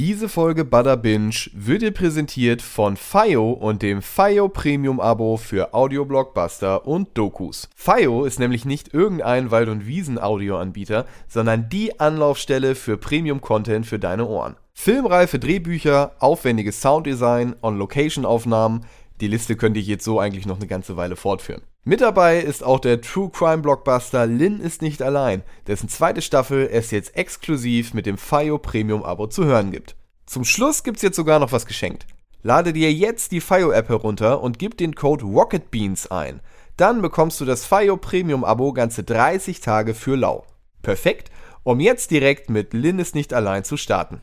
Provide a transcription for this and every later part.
Diese Folge Butter Binge wird dir präsentiert von FIO und dem FIO Premium Abo für Audio-Blockbuster und Dokus. FIO ist nämlich nicht irgendein Wald- und Wiesen-Audioanbieter, sondern die Anlaufstelle für Premium-Content für deine Ohren. Filmreife Drehbücher, aufwendiges Sounddesign, On-Location-Aufnahmen, die Liste könnte ich jetzt so eigentlich noch eine ganze Weile fortführen. Mit dabei ist auch der True Crime Blockbuster Lin ist nicht allein, dessen zweite Staffel es jetzt exklusiv mit dem FIO Premium Abo zu hören gibt. Zum Schluss gibt's jetzt sogar noch was geschenkt. Lade dir jetzt die FIO App herunter und gib den Code ROCKETBEANS ein. Dann bekommst du das FIO Premium Abo ganze 30 Tage für lau. Perfekt, um jetzt direkt mit Lin ist nicht allein zu starten.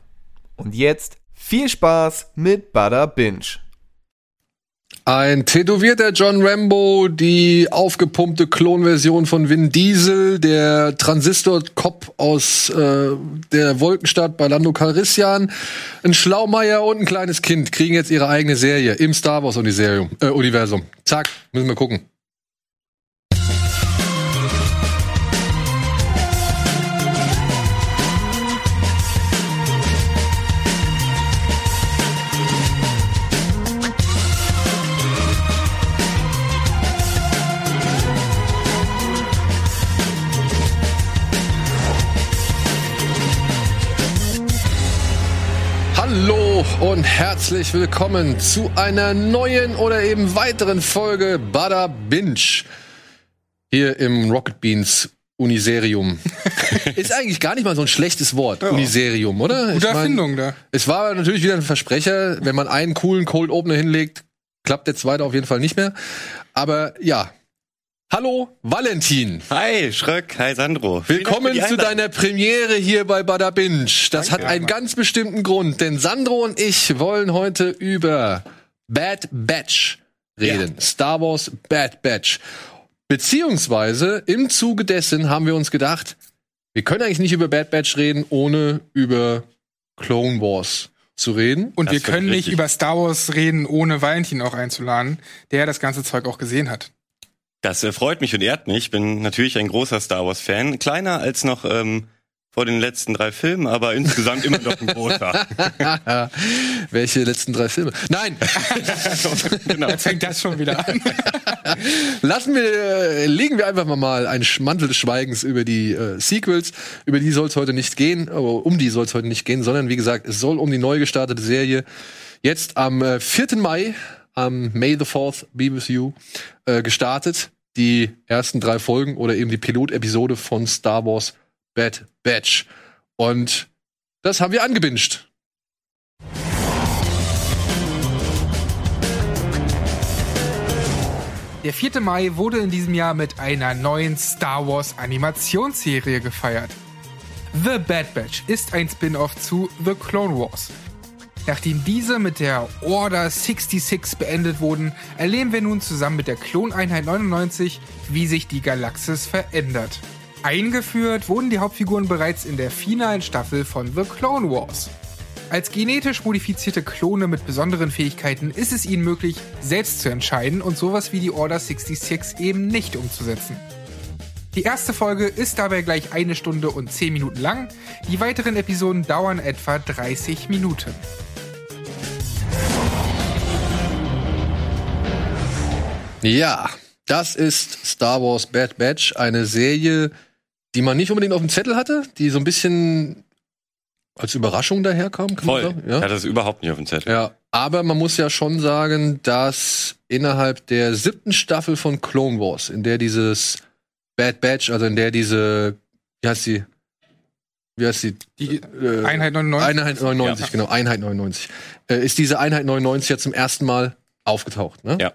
Und jetzt viel Spaß mit Butter Binge. Ein tätowierter John Rambo, die aufgepumpte Klonversion von Vin Diesel, der Transistor-Cop aus äh, der Wolkenstadt bei Lando Calrissian, ein Schlaumeier und ein kleines Kind kriegen jetzt ihre eigene Serie im Star Wars Universum. Äh, Universum. Zack, müssen wir gucken. Hallo und herzlich willkommen zu einer neuen oder eben weiteren Folge Bada Binge. Hier im Rocket Beans Uniserium. Ist eigentlich gar nicht mal so ein schlechtes Wort, Uniserium, oder? Gute Ich mein, Erfindung da. Es war natürlich wieder ein Versprecher. Wenn man einen coolen Cold Opener hinlegt, klappt der zweite auf jeden Fall nicht mehr. Aber ja. Hallo, Valentin. Hi, Schröck. Hi, Sandro. Willkommen zu deiner Premiere hier bei Bada Binge. Das hat einen ganz bestimmten Grund, denn Sandro und ich wollen heute über Bad Batch reden. Star Wars Bad Batch. Beziehungsweise im Zuge dessen haben wir uns gedacht, wir können eigentlich nicht über Bad Batch reden, ohne über Clone Wars zu reden. Und Das wir können richtig. nicht über Star Wars reden, ohne Valentin auch einzuladen, der das ganze Zeug auch gesehen hat. Das äh, freut mich und ehrt mich. Ich bin natürlich ein großer Star Wars-Fan. Kleiner als noch ähm, vor den letzten drei Filmen, aber insgesamt immer noch ein großer. Welche letzten drei Filme? Nein, genau. Jetzt fängt das schon wieder an. Lassen wir, äh, legen wir einfach mal mal einen Sch- Mantel des Schweigens über die äh, Sequels. Über die soll es heute nicht gehen, aber um die soll es heute nicht gehen, sondern wie gesagt, es soll um die neu gestartete Serie jetzt am äh, 4. Mai, am May the 4th be with you, äh, gestartet. Die ersten drei Folgen oder eben die Pilotepisode von Star Wars Bad Batch. Und das haben wir angebinged. Der 4. Mai wurde in diesem Jahr mit einer neuen Star Wars Animationsserie gefeiert. The Bad Batch ist ein Spin-off zu The Clone Wars. Nachdem diese mit der Order 66 beendet wurden, erleben wir nun zusammen mit der Kloneinheit 99, wie sich die Galaxis verändert. Eingeführt wurden die Hauptfiguren bereits in der finalen Staffel von The Clone Wars. Als genetisch modifizierte Klone mit besonderen Fähigkeiten ist es ihnen möglich, selbst zu entscheiden und sowas wie die Order 66 eben nicht umzusetzen. Die erste Folge ist dabei gleich eine Stunde und 10 Minuten lang, die weiteren Episoden dauern etwa 30 Minuten. Ja, das ist Star Wars Bad Batch, eine Serie, die man nicht unbedingt auf dem Zettel hatte, die so ein bisschen als Überraschung daherkam. Kann Voll. Man. Ja? Ich hatte das überhaupt nicht auf dem Zettel. ja, aber man muss ja schon sagen, dass innerhalb der siebten Staffel von Clone Wars, in der dieses Bad Batch, also in der diese, wie heißt sie? Wie heißt sie? Die Äh, Einheit 99. Einheit 99, Ja. genau, Einheit 99. Äh, ist diese Einheit 99 ja zum ersten Mal aufgetaucht, ne? Ja.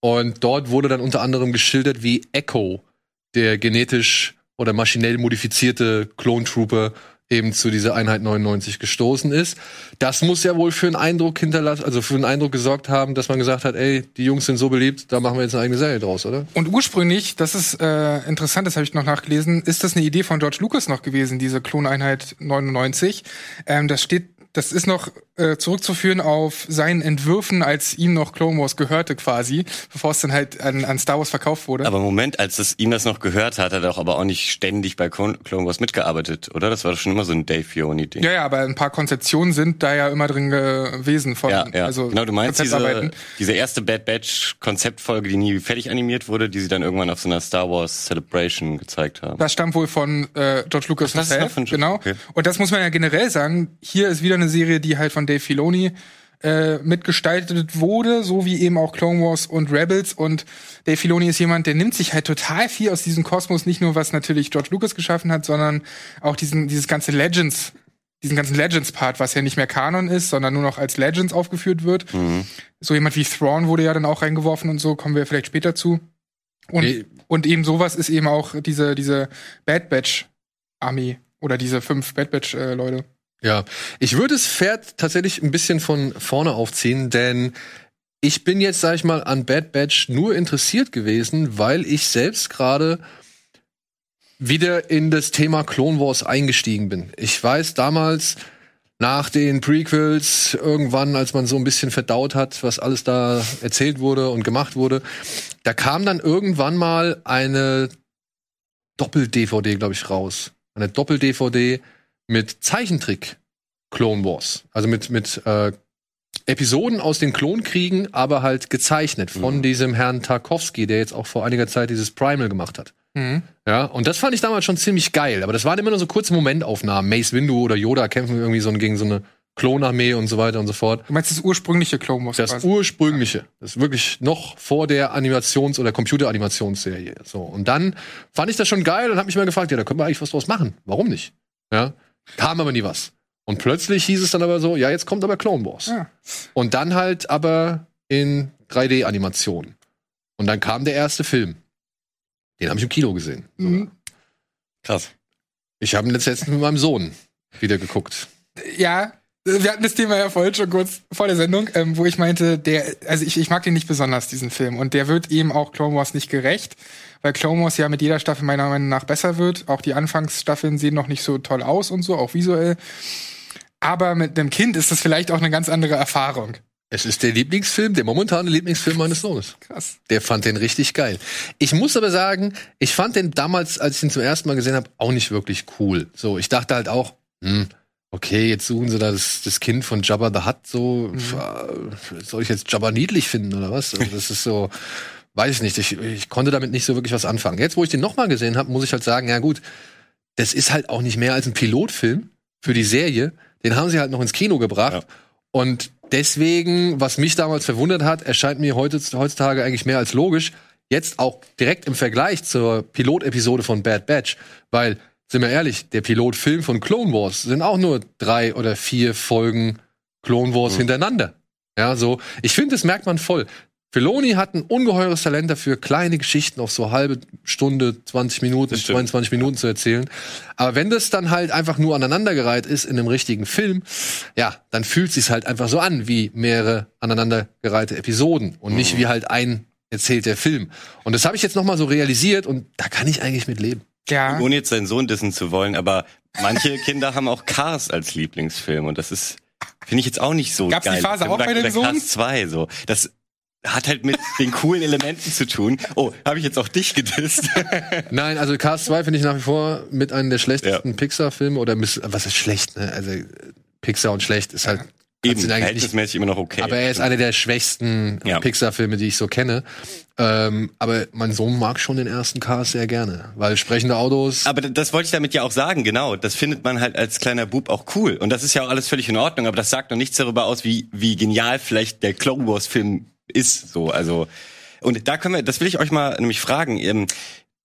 Und dort wurde dann unter anderem geschildert, wie Echo, der genetisch oder maschinell modifizierte Clone Trooper, eben zu dieser Einheit 99 gestoßen ist. Das muss ja wohl für einen Eindruck hinterlassen, also für einen Eindruck gesorgt haben, dass man gesagt hat, ey, die Jungs sind so beliebt, da machen wir jetzt eine eigene Serie draus, oder? Und ursprünglich, das ist äh, interessant, das habe ich noch nachgelesen, ist das eine Idee von George Lucas noch gewesen, diese Kloneinheit 99. Ähm, das steht das ist noch äh, zurückzuführen auf seinen Entwürfen, als ihm noch Clone Wars gehörte quasi, bevor es dann halt an, an Star Wars verkauft wurde. Aber Moment, als es ihm das noch gehört hat, hat er doch aber auch nicht ständig bei Clone Wars mitgearbeitet, oder? Das war doch schon immer so ein Dave Filoni-Ding. ja, ja, aber ein paar Konzeptionen sind da ja immer drin gewesen von, Ja, ja. also genau, du meinst diese, diese erste Bad Batch Konzeptfolge, die nie fertig animiert wurde, die sie dann irgendwann auf so einer Star Wars Celebration gezeigt haben. Das stammt wohl von äh, George Lucas das ist himself, noch von George- genau. okay. Und das muss man ja generell sagen. Hier ist wieder eine Serie, die halt von Dave Filoni äh, mitgestaltet wurde, so wie eben auch Clone Wars und Rebels. Und Dave Filoni ist jemand, der nimmt sich halt total viel aus diesem Kosmos, nicht nur was natürlich George Lucas geschaffen hat, sondern auch diesen dieses ganze Legends, diesen ganzen Legends-Part, was ja nicht mehr Kanon ist, sondern nur noch als Legends aufgeführt wird. Mhm. So jemand wie Thrawn wurde ja dann auch reingeworfen und so, kommen wir vielleicht später zu. Und, Nee. und eben sowas ist eben auch diese, diese Bad Batch Armee oder diese fünf Bad Batch äh, Leute. Ja, ich würde das Pferd tatsächlich ein bisschen von vorne aufziehen, denn ich bin jetzt, sag ich mal, an Bad Batch nur interessiert gewesen, weil ich selbst gerade wieder in das Thema Clone Wars eingestiegen bin. Ich weiß damals nach den Prequels irgendwann, als man so ein bisschen verdaut hat, was alles da erzählt wurde und gemacht wurde, da kam dann irgendwann mal eine Doppel-DVD, glaube ich, raus. Eine Doppel-DVD mit Zeichentrick Clone Wars. Also mit, mit äh, Episoden aus den Klonkriegen, aber halt gezeichnet von Mhm. diesem Herrn Tarkovsky, der jetzt auch vor einiger Zeit dieses Primal gemacht hat. Mhm. Ja, und das fand ich damals schon ziemlich geil, aber das waren immer nur so kurze Momentaufnahmen. Mace Windu oder Yoda kämpfen irgendwie so gegen so eine Klonarmee und so weiter und so fort. Du meinst das ursprüngliche Clone Wars? Das quasi? ursprüngliche, das ist wirklich noch vor der Animations- oder Computeranimationsserie. So und dann fand ich das schon geil und habe mich mal gefragt, ja, da können wir eigentlich was draus machen. Warum nicht? Ja, kam aber nie was. Und plötzlich hieß es dann aber so, ja, jetzt kommt aber Clone Wars. Ja. Und dann halt aber in 3D-Animation. Und dann kam der erste Film. Den habe ich im Kino gesehen. Mhm. Krass. Ich habe ihn letztens mit meinem Sohn wieder geguckt. Ja, wir hatten das Thema ja vorhin schon kurz vor der Sendung, ähm, wo ich meinte, der, also ich, ich mag den nicht besonders, diesen Film. Und der wird eben auch Clone Wars nicht gerecht, weil Clone Wars ja mit jeder Staffel meiner Meinung nach besser wird. Auch die Anfangsstaffeln sehen noch nicht so toll aus und so, auch visuell. Aber mit dem Kind ist das vielleicht auch eine ganz andere Erfahrung. Es ist der Lieblingsfilm, der momentane Lieblingsfilm meines Sohnes. Krass. Der fand den richtig geil. Ich muss aber sagen, ich fand den damals, als ich ihn zum ersten Mal gesehen habe, auch nicht wirklich cool. So, ich dachte halt auch, hm, okay, jetzt suchen sie da das, das Kind von Jabba the Hutt so. äh, Soll ich jetzt Jabba niedlich finden oder was? Also das ist so, weiß ich nicht. Ich, ich konnte damit nicht so wirklich was anfangen. Jetzt, wo ich den nochmal gesehen habe, muss ich halt sagen, ja gut, das ist halt auch nicht mehr als ein Pilotfilm für die Serie. Den haben sie halt noch ins Kino gebracht. Ja. Und deswegen, was mich damals verwundert hat, erscheint mir heute, heutzutage eigentlich mehr als logisch. Jetzt auch direkt im Vergleich zur Pilotepisode von Bad Batch. Weil, sind wir ehrlich, der Pilotfilm von Clone Wars sind auch nur drei oder vier Folgen Clone Wars Mhm. hintereinander. Ja, so. Ich finde, das merkt man voll. Filoni hat ein ungeheures Talent dafür, kleine Geschichten auf so halbe Stunde, 20 Minuten, Das stimmt. 22 Minuten zu erzählen. Aber wenn das dann halt einfach nur aneinandergereiht ist in einem richtigen Film, ja, dann fühlt sich's halt einfach so an wie mehrere aneinandergereihte Episoden und nicht wie halt ein erzählter Film. Und das habe ich jetzt noch mal so realisiert und da kann ich eigentlich mit leben. Ja. Ohne jetzt seinen Sohn dissen zu wollen, aber manche Kinder haben auch Cars als Lieblingsfilm und das ist, finde ich jetzt auch nicht so Gab's die geil. Phase auch bei dem oder Sohn? Cars 2, so. Das hat halt mit den coolen Elementen zu tun. Oh, habe ich jetzt auch dich gedisst? Nein, also Cars 2 finde ich nach wie vor mit einem der schlechtesten Pixar-Filme oder was ist schlecht, ne? Also Pixar und schlecht ist halt Eben, verhältnismäßig immer noch okay. Aber er ist einer der schwächsten Ja. Pixar-Filme, die ich so kenne. Ähm, aber mein Sohn mag schon den ersten Cars sehr gerne, weil sprechende Autos. Aber das wollte ich damit ja auch sagen, genau. Das findet man halt als kleiner Bub auch cool. Und das ist ja auch alles völlig in Ordnung, aber das sagt noch nichts darüber aus, wie, wie genial vielleicht der Clone Wars Film ist, so. Also, und da können wir, das will ich euch mal nämlich fragen. Ähm,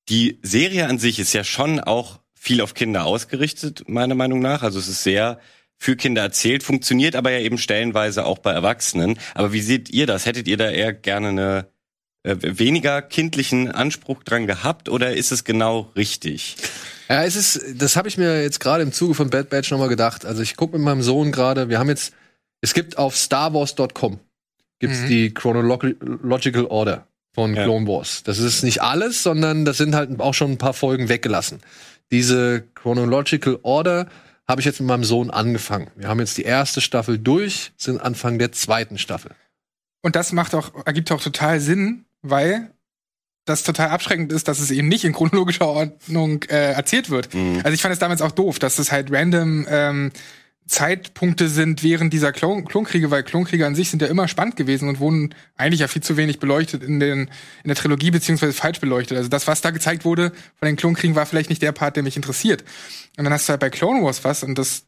die Serie an sich ist ja schon auch viel auf Kinder ausgerichtet, meiner Meinung nach. Also es ist sehr für Kinder erzählt, funktioniert aber ja eben stellenweise auch bei Erwachsenen. Aber wie seht ihr das? Hättet ihr da eher gerne eine äh, weniger kindlichen Anspruch dran gehabt oder ist es genau richtig? Ja, es ist, das habe ich mir jetzt gerade im Zuge von Bad Batch nochmal gedacht. Also ich gucke mit meinem Sohn gerade, wir haben jetzt, es gibt auf starwars.com gibt's Mhm. die Chronological Order von Ja. Clone Wars. Das ist nicht alles, sondern das sind halt auch schon ein paar Folgen weggelassen. Diese Chronological Order habe ich jetzt mit meinem Sohn angefangen. Wir haben jetzt die erste Staffel durch, sind Anfang der zweiten Staffel. Und das macht auch, ergibt auch total Sinn, weil das total abschreckend ist, dass es eben nicht in chronologischer Ordnung äh, erzählt wird. Mhm. Also ich fand es damals auch doof, dass es halt random ähm, Zeitpunkte sind während dieser Klon Klonkriege, weil Klonkriege an sich sind ja immer spannend gewesen und wurden eigentlich ja viel zu wenig beleuchtet in, den, in der Trilogie, beziehungsweise falsch beleuchtet. Also das, was da gezeigt wurde von den Klonkriegen, war vielleicht nicht der Part, der mich interessiert. Und dann hast du halt bei Clone Wars was, und das,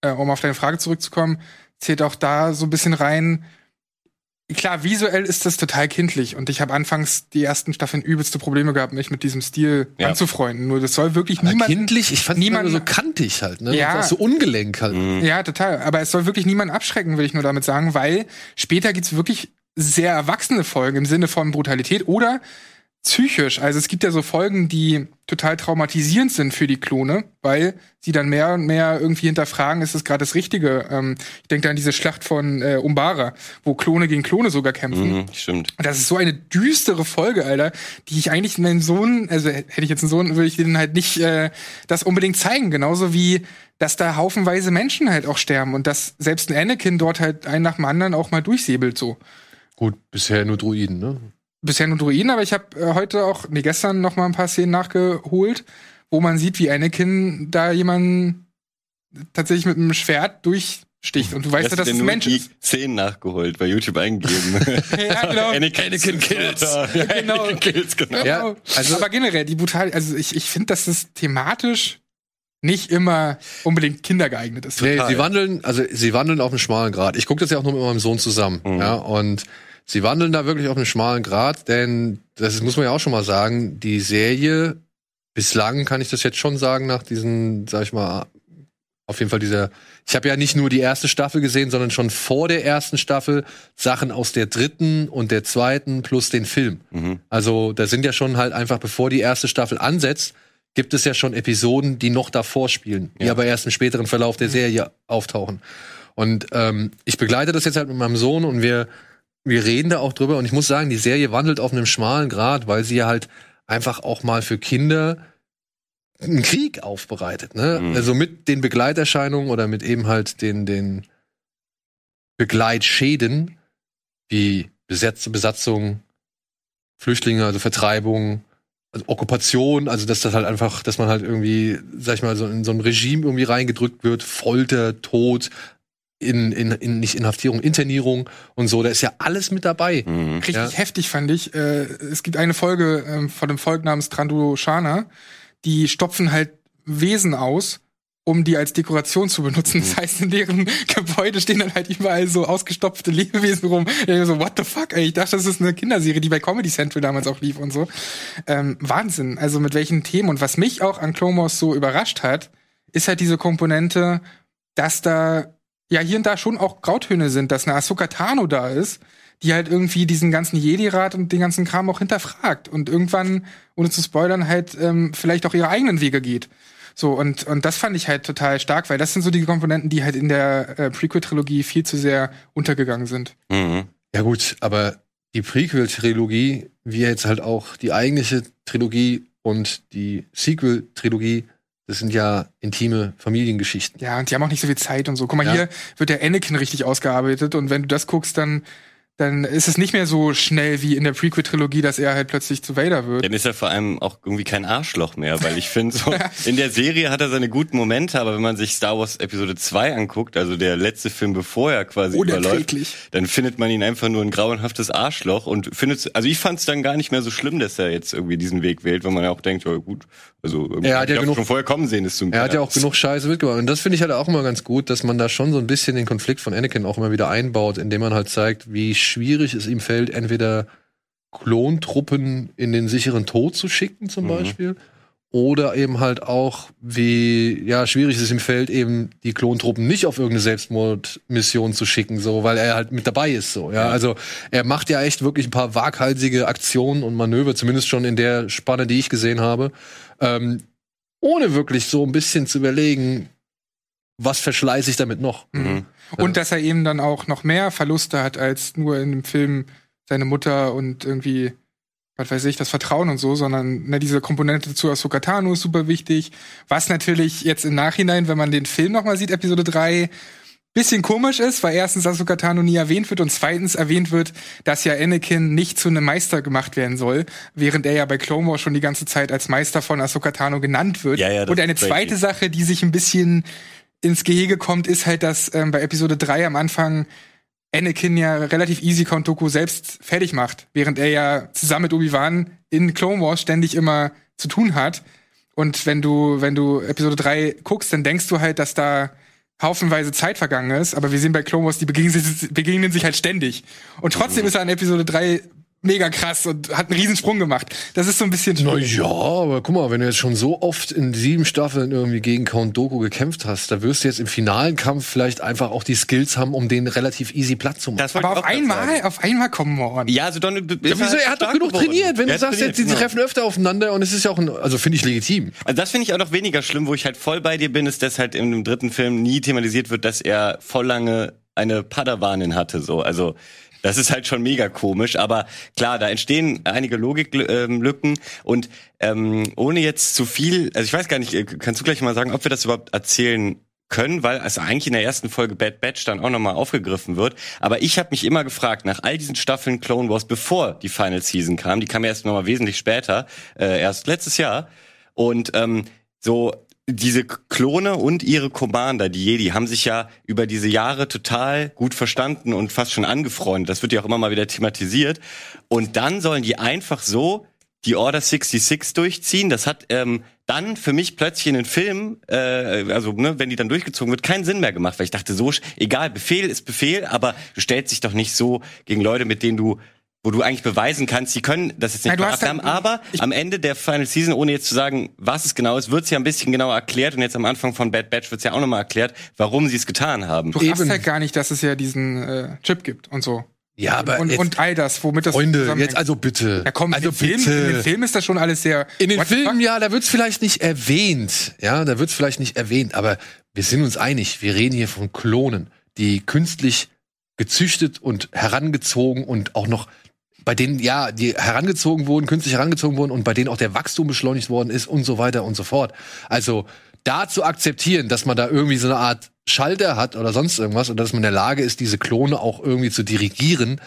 äh, um auf deine Frage zurückzukommen, zählt auch da so ein bisschen rein, Klar, visuell ist das total kindlich und ich habe anfangs die ersten Staffeln übelste Probleme gehabt, mich mit diesem Stil Ja. anzufreunden. Nur das soll wirklich niemand. kindlich, ich fand niemand- so kantig halt, ne? Ja. So ungelenk halt. Mhm. Ja, total. Aber es soll wirklich niemand abschrecken, will ich nur damit sagen, weil später gibt's wirklich sehr erwachsene Folgen im Sinne von Brutalität oder psychisch. Also es gibt ja so Folgen, die total traumatisierend sind für die Klone, weil sie dann mehr und mehr irgendwie hinterfragen, ist es gerade das Richtige. Ähm, ich denke da an diese Schlacht von äh, Umbara, wo Klone gegen Klone sogar kämpfen. Mhm, stimmt. Und Das ist so eine düstere Folge, Alter, die ich eigentlich meinem Sohn, also hätte ich jetzt einen Sohn, würde ich den halt nicht äh, das unbedingt zeigen. Genauso wie, dass da haufenweise Menschen halt auch sterben und dass selbst ein Anakin dort halt einen nach dem anderen auch mal durchsäbelt so. Gut, bisher nur Druiden, ne? Bisher nur Druiden, aber ich habe äh, heute auch, nee, gestern noch mal ein paar Szenen nachgeholt, wo man sieht, wie Anakin da jemanden tatsächlich mit einem Schwert durchsticht. Und du weißt ja, dass es ein Mensch die ist. Szenen nachgeholt, bei YouTube eingegeben. Ja, genau. Anakin, Anakin kills. Ja, Genau. Anakin kills, genau. Ja, also- aber generell, die brutal, also ich, ich finde, dass das thematisch nicht immer unbedingt kindergeeignet ist. Nee, Total. sie wandeln, also sie wandeln auf einem schmalen Grad. Ich gucke das ja auch nur mit meinem Sohn zusammen. Mhm. Ja, und sie wandeln da wirklich auf einem schmalen Grad, denn das muss man ja auch schon mal sagen, die Serie, bislang kann ich das jetzt schon sagen, nach diesen, sag ich mal, auf jeden Fall dieser. Ich habe ja nicht nur die erste Staffel gesehen, sondern schon vor der ersten Staffel Sachen aus der dritten und der zweiten plus den Film. Mhm. Also da sind ja schon halt einfach, bevor die erste Staffel ansetzt, gibt es ja schon Episoden, die noch davor spielen, die Ja. aber erst im späteren Verlauf der Serie auftauchen. Und ähm, ich begleite das jetzt halt mit meinem Sohn und wir, wir reden da auch drüber. Und ich muss sagen, die Serie wandelt auf einem schmalen Grad, weil sie ja halt einfach auch mal für Kinder einen Krieg aufbereitet. Ne? Mhm. Also mit den Begleiterscheinungen oder mit eben halt den, den Begleitschäden wie Besetz Besatzung, Flüchtlinge, also Vertreibung, also Okkupation, also dass das halt einfach, dass man halt irgendwie, sag ich mal, so in so ein Regime irgendwie reingedrückt wird, Folter, Tod, in, in, in nicht Inhaftierung, Internierung und so, da ist ja alles mit dabei. Mhm. Richtig Ja. heftig fand ich. Äh, es gibt eine Folge ähm, von dem Volk namens Trandu Shana, die stopfen halt Wesen aus, um die als Dekoration zu benutzen. Das heißt, in deren Gebäude stehen dann halt überall so ausgestopfte Lebewesen rum. Ich denk so, what the fuck, ey? Ich dachte, das ist eine Kinderserie, die bei Comedy Central damals auch lief und so. Ähm, Wahnsinn. Also mit welchen Themen. Und was mich auch an Wars so überrascht hat, ist halt diese Komponente, dass da ja hier und da schon auch Grautöne sind, dass eine Ahsoka Tano da ist, die halt irgendwie diesen ganzen Jedi-Rat und den ganzen Kram auch hinterfragt und irgendwann, ohne zu spoilern, halt ähm, vielleicht auch ihre eigenen Wege geht. So, und, und das fand ich halt total stark, weil das sind so die Komponenten, die halt in der äh, Prequel-Trilogie viel zu sehr untergegangen sind. Mhm. Ja gut, aber die Prequel-Trilogie, wie jetzt halt auch die eigentliche Trilogie und die Sequel-Trilogie, das sind ja intime Familiengeschichten. Ja, und die haben auch nicht so viel Zeit und so. Guck mal, Ja. hier wird der Anakin richtig ausgearbeitet und wenn du das guckst, dann, dann ist es nicht mehr so schnell wie in der Prequel-Trilogie, dass er halt plötzlich zu Vader wird. Dann ist er vor allem auch irgendwie kein Arschloch mehr, weil ich finde, so, in der Serie hat er seine guten Momente, aber wenn man sich Star Wars Episode 2 anguckt, also der letzte Film, bevor er quasi überläuft, Unerträglich. dann findet man ihn einfach nur ein grauenhaftes Arschloch und findet, also ich fand es dann gar nicht mehr so schlimm, dass er jetzt irgendwie diesen Weg wählt, weil man ja auch denkt, ja gut, also irgendwie Er hat ja genug- schon vorher kommen sehen, ist zum Er hat ja auch genug Scheiße mitgemacht. Und das finde ich halt auch immer ganz gut, dass man da schon so ein bisschen den Konflikt von Anakin auch immer wieder einbaut, indem man halt zeigt, wie schwierig es ihm fällt, entweder Klontruppen in den sicheren Tod zu schicken, zum Mhm. Beispiel. Oder eben halt auch, wie ja, schwierig es ihm fällt, eben die Klontruppen nicht auf irgendeine Selbstmordmission zu schicken, so, weil er halt mit dabei ist, so, ja. Ja. Also, er macht ja echt wirklich ein paar waghalsige Aktionen und Manöver, zumindest schon in der Spanne, die ich gesehen habe, ähm, ohne wirklich so ein bisschen zu überlegen, was verschleiße ich damit noch. Mhm. Und dass er eben dann auch noch mehr Verluste hat als nur in dem Film seine Mutter und irgendwie was weiß ich, das Vertrauen und so, sondern ne, diese Komponente zu Ahsoka Tano ist super wichtig. Was natürlich jetzt im Nachhinein, wenn man den Film nochmal sieht, Episode 3, bisschen komisch ist, weil erstens Ahsoka Tano nie erwähnt wird und zweitens erwähnt wird, dass ja Anakin nicht zu einem Meister gemacht werden soll, während er ja bei Clone Wars schon die ganze Zeit als Meister von Ahsoka Tano genannt wird. Ja, ja, und eine zweite. Sache, die sich ein bisschen ins Gehege kommt, ist halt, dass ähm, bei Episode 3 am Anfang Anakin ja relativ easy Count Dooku selbst fertig macht, während er ja zusammen mit Obi-Wan in Clone Wars ständig immer zu tun hat. Und wenn du, wenn du Episode 3 guckst, dann denkst du halt, dass da haufenweise Zeit vergangen ist, aber wir sehen bei Clone Wars, die begegnen sich, begegnen sich halt ständig. Und trotzdem ist er in Episode 3 mega krass und hat einen Riesensprung gemacht. Das ist so ein bisschen Na schwierig. ja, aber guck mal, wenn du jetzt schon so oft in sieben Staffeln irgendwie gegen Count Doku gekämpft hast, da wirst du jetzt im finalen Kampf vielleicht einfach auch die Skills haben, um den relativ easy platt zu machen. Das Aber auf einmal, auf einmal kommen wir on. Ja, also Donald ist Ja, wieso? halt Er hat doch genug geworden. trainiert. Wenn Er du sagst, jetzt, die trainiert, treffen öfter aufeinander und es ist ja auch ein, also finde ich legitim. Also das finde ich auch noch weniger schlimm, wo ich halt voll bei dir bin, ist, dass halt in dem dritten Film nie thematisiert wird, dass er voll lange eine Padawanin hatte, so. Also, das ist halt schon mega komisch, aber klar, da entstehen einige Logiklücken und ähm, ohne jetzt zu viel, also ich weiß gar nicht, äh, kannst du gleich mal sagen, ob wir das überhaupt erzählen können, weil es eigentlich in der ersten Folge Bad Batch dann auch nochmal aufgegriffen wird. Aber ich habe mich immer gefragt, nach all diesen Staffeln Clone Wars, bevor die Final Season kam, die kam erst nochmal wesentlich später, äh, erst letztes Jahr, und ähm, so diese Klone und ihre Commander, die Jedi, haben sich ja über diese Jahre total gut verstanden und fast schon angefreundet. Das wird ja auch immer mal wieder thematisiert. Und dann sollen die einfach so die Order 66 durchziehen. Das hat ähm, dann für mich plötzlich in den Filmen, äh, also ne, wenn die dann durchgezogen wird, keinen Sinn mehr gemacht, weil ich dachte, so egal, Befehl ist Befehl, aber du stellst dich doch nicht so gegen Leute, mit denen du wo du eigentlich beweisen kannst, sie können das jetzt nicht Nein, hast haben, ja- aber am Ende der Final Season, ohne jetzt zu sagen, was es genau ist, wird es ja ein bisschen genauer erklärt und jetzt am Anfang von Bad Batch wird es ja auch nochmal erklärt, warum sie es getan haben. Du Eben. halt gar nicht, dass es ja diesen äh, Chip gibt und so. Ja, aber und, und all das, womit das Freunde, jetzt also bitte. ja, komm, also in, den Film, bitte. in den Film ist das schon alles sehr. In den Filmen, ja, da wird's vielleicht nicht erwähnt. Ja, da wird's vielleicht nicht erwähnt, aber wir sind uns einig, wir reden hier von Klonen, die künstlich gezüchtet und herangezogen und auch noch bei denen, ja, die herangezogen wurden, künstlich herangezogen wurden und bei denen auch der Wachstum beschleunigt worden ist und so weiter und so fort. Also da zu akzeptieren, dass man da irgendwie so eine Art Schalter hat oder sonst irgendwas und dass man in der Lage ist, diese Klone auch irgendwie zu dirigieren.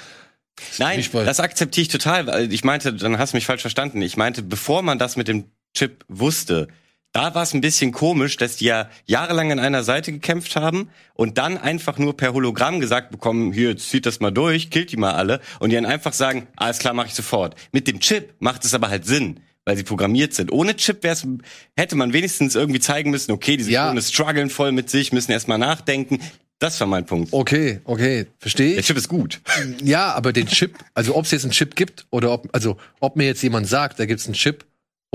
Nein, das akzeptiere ich total. weil Ich meinte, dann hast du mich falsch verstanden. Ich meinte, bevor man das mit dem Chip wusste, da war es ein bisschen komisch, dass die ja jahrelang an einer Seite gekämpft haben und dann einfach nur per Hologramm gesagt bekommen, hier, zieht das mal durch, killt die mal alle und die dann einfach sagen, alles klar, mache ich sofort. Mit dem Chip macht es aber halt Sinn, weil sie programmiert sind. Ohne Chip wär's, hätte man wenigstens irgendwie zeigen müssen, okay, diese Ja. Klone strugglen voll mit sich, müssen erstmal nachdenken. Das war mein Punkt. Okay, okay, verstehe Der. Chip ist gut. Ja, aber den Chip, also ob es jetzt einen Chip gibt oder ob, also ob mir jetzt jemand sagt, da gibt's einen Chip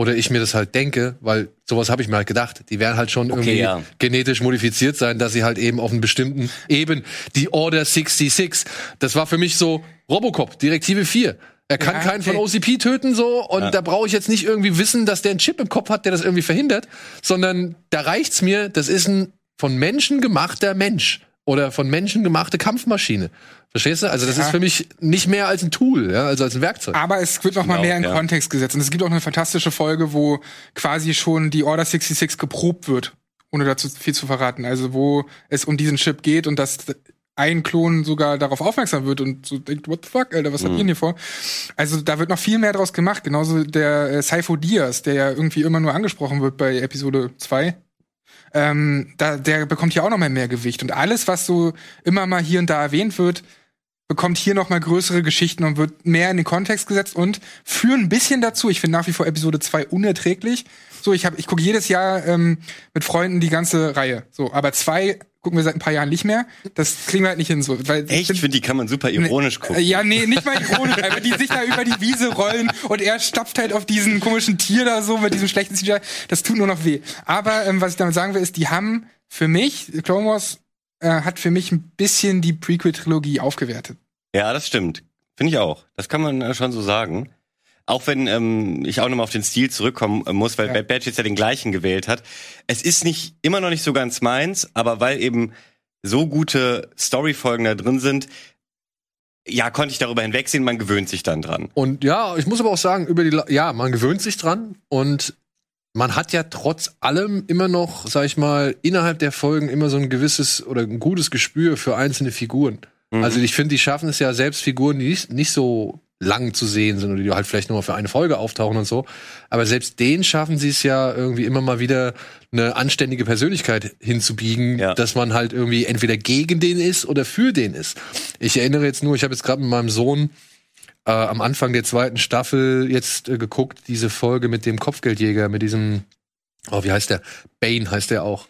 oder ich mir das halt denke, weil sowas habe ich mir halt gedacht. Die werden halt schon Okay, irgendwie ja. genetisch modifiziert sein, dass sie halt eben auf einen bestimmten eben die Order 66. Das war für mich so Robocop, Direktive 4. Er kann Ja, keinen von. OCP töten so und Ja. da brauche ich jetzt nicht irgendwie wissen, dass der einen Chip im Kopf hat, der das irgendwie verhindert, sondern da reicht's mir, das ist ein von Menschen gemachter Mensch oder von Menschen gemachte Kampfmaschine. Verstehst du? Also das Ja. ist für mich nicht mehr als ein Tool, ja, also als ein Werkzeug. Aber es wird noch mal Genau, mehr in ja. Kontext gesetzt. Und es gibt auch eine fantastische Folge, wo quasi schon die Order 66 geprobt wird, ohne dazu viel zu verraten. Also wo es um diesen Chip geht und dass ein Klon sogar darauf aufmerksam wird und so denkt, what the fuck, Alter, was habt ihr denn hier vor? Also da wird noch viel mehr draus gemacht. Genauso der äh, Saifo Diaz, der ja irgendwie immer nur angesprochen wird bei Episode 2. Ähm, da, der bekommt hier auch noch mal mehr Gewicht. Und alles, was so immer mal hier und da erwähnt wird, bekommt hier noch mal größere Geschichten und wird mehr in den Kontext gesetzt und führen ein bisschen dazu. Ich finde nach wie vor Episode 2 unerträglich. So, ich habe, ich gucke jedes Jahr ähm, mit Freunden die ganze Reihe. So, aber zwei gucken wir seit ein paar Jahren nicht mehr. Das kriegen wir halt nicht hin. So, weil Echt? Ich find- finde, die kann man super ironisch äh, gucken. Ja, nee, nicht mal ironisch, aber die sich da über die Wiese rollen und er stapft halt auf diesen komischen Tier da so mit diesem schlechten CGI. Das tut nur noch weh. Aber ähm, was ich damit sagen will, ist, die haben für mich, Clone Wars äh, hat für mich ein bisschen die Prequel-Trilogie aufgewertet. Ja, das stimmt. Finde ich auch. Das kann man äh, schon so sagen. Auch wenn ähm, ich auch nochmal auf den Stil zurückkommen äh, muss, weil Ja. Bad Batch jetzt ja den gleichen gewählt hat. Es ist nicht immer noch nicht so ganz meins, aber weil eben so gute Storyfolgen da drin sind, ja, konnte ich darüber hinwegsehen, man gewöhnt sich dann dran. Und ja, ich muss aber auch sagen, über die, La- ja, man gewöhnt sich dran und man hat ja trotz allem immer noch, sag ich mal, innerhalb der Folgen immer so ein gewisses oder ein gutes Gespür für einzelne Figuren. Mhm. Also ich finde, die schaffen es ja selbst Figuren, die nicht, nicht so lang zu sehen sind oder die halt vielleicht nur mal für eine Folge auftauchen und so. Aber selbst denen schaffen sie es ja irgendwie immer mal wieder eine anständige Persönlichkeit hinzubiegen, Ja. dass man halt irgendwie entweder gegen den ist oder für den ist. Ich erinnere jetzt nur, ich habe jetzt gerade mit meinem Sohn äh, am Anfang der zweiten Staffel jetzt äh, geguckt, diese Folge mit dem Kopfgeldjäger, mit diesem, oh, wie heißt der? Bane heißt der auch.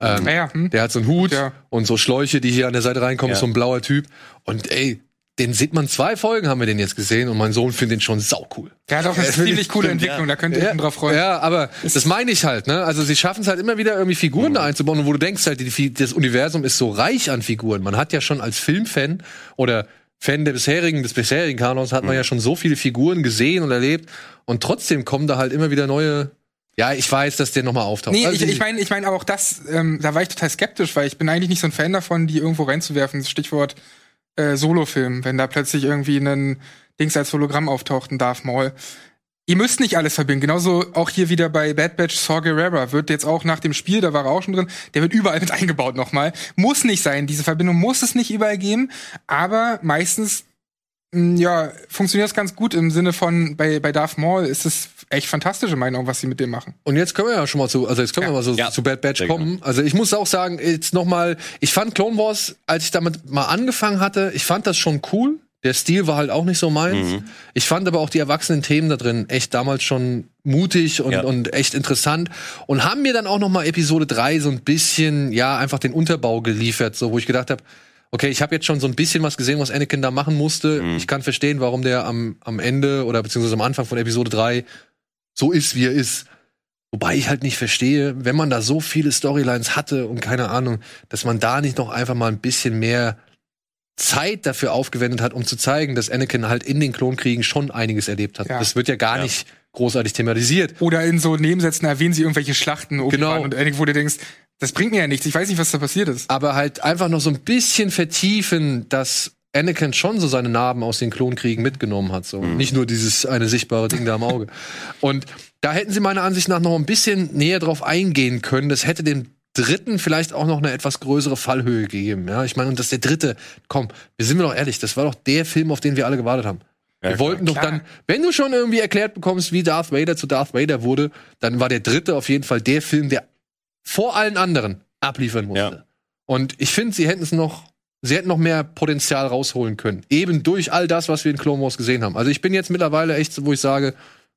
Ähm, Naja, hm? der hat so einen Hut Ja. und so Schläuche, die hier an der Seite reinkommen, Ja. so ein blauer Typ. Und ey, den sieht man zwei Folgen, haben wir den jetzt gesehen und mein Sohn findet den schon saucool. Der hat auch eine Ja, ziemlich coole Entwicklung, ja. da könnt ihr euch drauf freuen. Ja, aber das meine ich halt, ne? Also sie schaffen es halt immer wieder irgendwie Figuren Mhm. da einzubauen, wo du denkst halt, die, die, das Universum ist so reich an Figuren. Man hat ja schon als Filmfan oder Fan der bisherigen, des bisherigen Kanons hat man Mhm. ja schon so viele Figuren gesehen und erlebt und trotzdem kommen da halt immer wieder neue. Ja, ich weiß, dass der nochmal auftaucht. Nee, Also ich, ich meine ich mein auch das, ähm, da war ich total skeptisch, weil ich bin eigentlich nicht so ein Fan davon, die irgendwo reinzuwerfen. Stichwort äh, Solofilm, wenn da plötzlich irgendwie ein Dings als Hologramm auftaucht, ein Darth Maul. Ihr müsst nicht alles verbinden. Genauso auch hier wieder bei Bad Batch Saw Gerrera wird jetzt auch nach dem Spiel, da war er auch schon drin, der wird überall mit eingebaut nochmal. Muss nicht sein, diese Verbindung muss es nicht überall geben, aber meistens mh, ja, funktioniert das ganz gut im Sinne von, bei, bei Darth Maul ist es echt fantastische Meinung, was sie mit dem machen. Und jetzt können wir ja schon mal zu, also jetzt können wir mal so Ja. zu Bad Batch Sehr kommen. Also ich muss auch sagen, jetzt noch mal, ich fand Clone Wars, als ich damit mal angefangen hatte, ich fand das schon cool. Der Stil war halt auch nicht so meins. Mhm. Ich fand aber auch die erwachsenen Themen da drin echt damals schon mutig und, Ja. und echt interessant und haben mir dann auch noch mal Episode 3 so ein bisschen, ja, einfach den Unterbau geliefert, so wo ich gedacht habe, okay, ich habe jetzt schon so ein bisschen was gesehen, was Anakin da machen musste. Mhm. Ich kann verstehen, warum der am, am Ende oder beziehungsweise am Anfang von Episode 3 so ist, wie er ist. Wobei ich halt nicht verstehe, wenn man da so viele Storylines hatte und keine Ahnung, dass man da nicht noch einfach mal ein bisschen mehr Zeit dafür aufgewendet hat, um zu zeigen, dass Anakin halt in den Klonkriegen schon einiges erlebt hat. Ja. Das wird ja gar Ja. nicht großartig thematisiert. Oder in so Nebensätzen erwähnen sie irgendwelche Schlachten Genau. und Anakin, wo du denkst, das bringt mir ja nichts. Ich weiß nicht, was da passiert ist. Aber halt einfach noch so ein bisschen vertiefen, dass Anakin schon so seine Narben aus den Klonkriegen mitgenommen hat. So. Nicht nur dieses eine sichtbare Ding da am Auge. Und da hätten sie meiner Ansicht nach noch ein bisschen näher drauf eingehen können. Das hätte dem dritten vielleicht auch noch eine etwas größere Fallhöhe gegeben. Ja, ich meine, und das der dritte, komm, wir sind wir doch ehrlich, das war doch der Film, auf den wir alle gewartet haben. Ja, wir klar. wollten doch Klar. dann, wenn du schon irgendwie erklärt bekommst, wie Darth Vader zu Darth Vader wurde, dann war der dritte auf jeden Fall der Film, der vor allen anderen abliefern musste. Ja. Und ich finde, sie hätten es noch, sie hätten noch mehr Potenzial rausholen können. Eben durch all das, was wir in Clone Wars gesehen haben. Also ich bin jetzt mittlerweile echt, so, wo ich sage,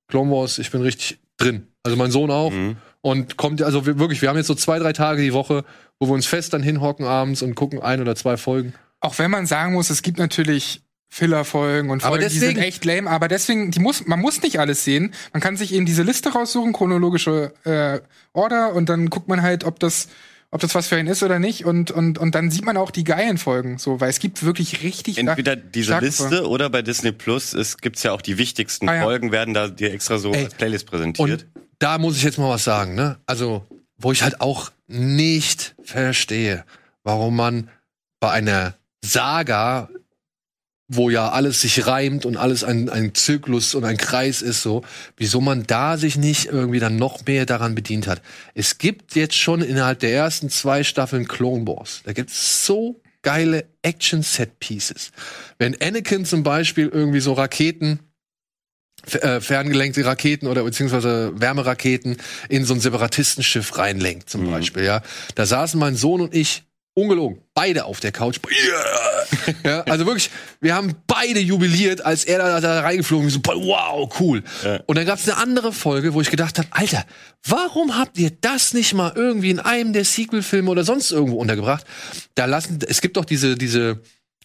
Clone Wars, ich bin richtig drin. Also mein Sohn auch. Mhm. Und kommt, also wir, wirklich, wir haben jetzt so zwei, drei Tage die Woche, wo wir uns fest dann hinhocken abends und gucken ein oder zwei Folgen. Auch wenn man sagen muss, es gibt natürlich Filler-Folgen und Aber Folgen, die sind deswegen- echt lame, aber deswegen, die muss, man muss nicht alles sehen. Man kann sich eben diese Liste raussuchen, chronologische äh, Order, und dann guckt man halt, ob das, ob das was für einen ist oder nicht. Und, und, und dann sieht man auch die geilen Folgen, so, weil es gibt wirklich richtig Entweder diese Liste Folgen. oder bei Disney Plus es gibt's ja auch die wichtigsten Ah, ja. Folgen, werden da dir extra so Ey, als Playlist präsentiert. Und da muss ich jetzt mal was sagen, ne? Also, wo ich halt auch nicht verstehe, warum man bei einer Saga, wo ja alles sich reimt und alles ein, ein Zyklus und ein Kreis ist, so, wieso man da sich nicht irgendwie dann noch mehr daran bedient hat. Es gibt jetzt schon innerhalb der ersten zwei Staffeln Clone Wars. Da gibt's so geile Action-Set-Pieces. Wenn Anakin zum Beispiel irgendwie so Raketen ferngelenkte Raketen oder beziehungsweise Wärmeraketen in so ein Separatistenschiff reinlenkt, zum Mhm. Beispiel, ja. Da saßen mein Sohn und ich, ungelogen, beide auf der Couch. Yeah! ja, also wirklich, wir haben beide jubiliert, als er da, da reingeflogen ist. So, wow, cool. Ja. Und dann gab es eine andere Folge, wo ich gedacht habe, Alter, warum habt ihr das nicht mal irgendwie in einem der Sequel-Filme oder sonst irgendwo untergebracht? Da lassen, es gibt doch diese, diese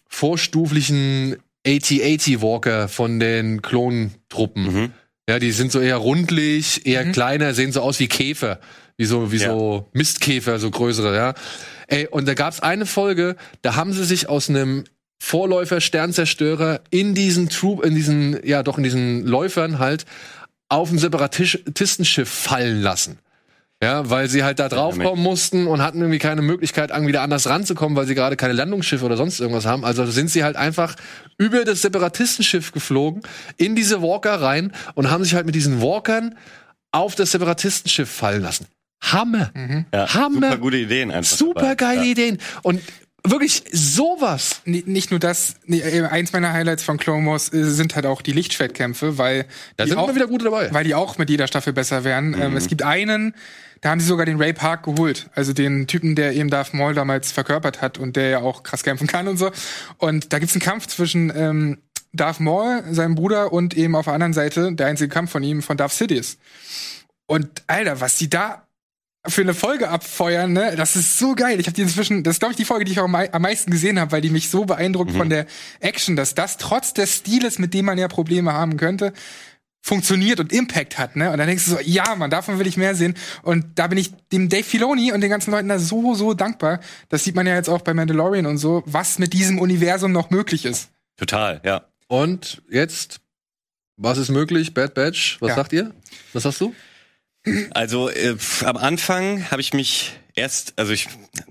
vorstuflichen AT-80 Walker von den Klontruppen. Mhm. Ja, die sind so eher rundlich, eher Mhm. kleiner, sehen so aus wie Käfer. Wie so, wie Ja. so Mistkäfer, so größere, ja. Ey, und da gab's eine Folge, da haben sie sich aus einem Vorläufer Sternzerstörer in diesen Troop, in diesen, ja, doch in diesen Läufern halt auf ein Separatistenschiff fallen lassen. Ja, weil sie halt da draufkommen mussten und hatten irgendwie keine Möglichkeit, irgendwie da anders ranzukommen, weil sie gerade keine Landungsschiffe oder sonst irgendwas haben. Also sind sie halt einfach über das Separatistenschiff geflogen, in diese Walker rein und haben sich halt mit diesen Walkern auf das Separatistenschiff fallen lassen. Hammer. Ja, Hammer. Super gute Ideen einfach. Super geile Ja. Ideen. Und wirklich sowas. Nicht nur das, nee, äh, eins meiner Highlights von Clone Wars äh, sind halt auch die Lichtschwertkämpfe, weil Da die sind auch, immer wieder gute dabei. weil die auch mit jeder Staffel besser werden. Ähm, es gibt einen, da haben sie sogar den Ray Park geholt, also den Typen, der eben Darth Maul damals verkörpert hat und der ja auch krass kämpfen kann und so. Und da gibt's einen Kampf zwischen ähm, Darth Maul, seinem Bruder und eben auf der anderen Seite der einzige Kampf von ihm von Darth Sidious. Und Alter, was die da für eine Folge abfeuern, ne? Das ist so geil. Ich habe die inzwischen, das ist glaube ich die Folge, die ich auch am mei- am meisten gesehen habe, weil die mich so beeindruckt von der Action, dass das trotz des Stiles, mit dem man ja Probleme haben könnte, funktioniert und Impact hat, ne? Und dann denkst du so, ja, man, davon will ich mehr sehen. Und da bin ich dem Dave Filoni und den ganzen Leuten da so, so dankbar. Das sieht man ja jetzt auch bei Mandalorian und so, was mit diesem Universum noch möglich ist. Total, ja. Und jetzt, was ist möglich? Bad Batch, was Ja. sagt ihr? Was sagst du? Also äh, am Anfang habe ich mich erst, also ich,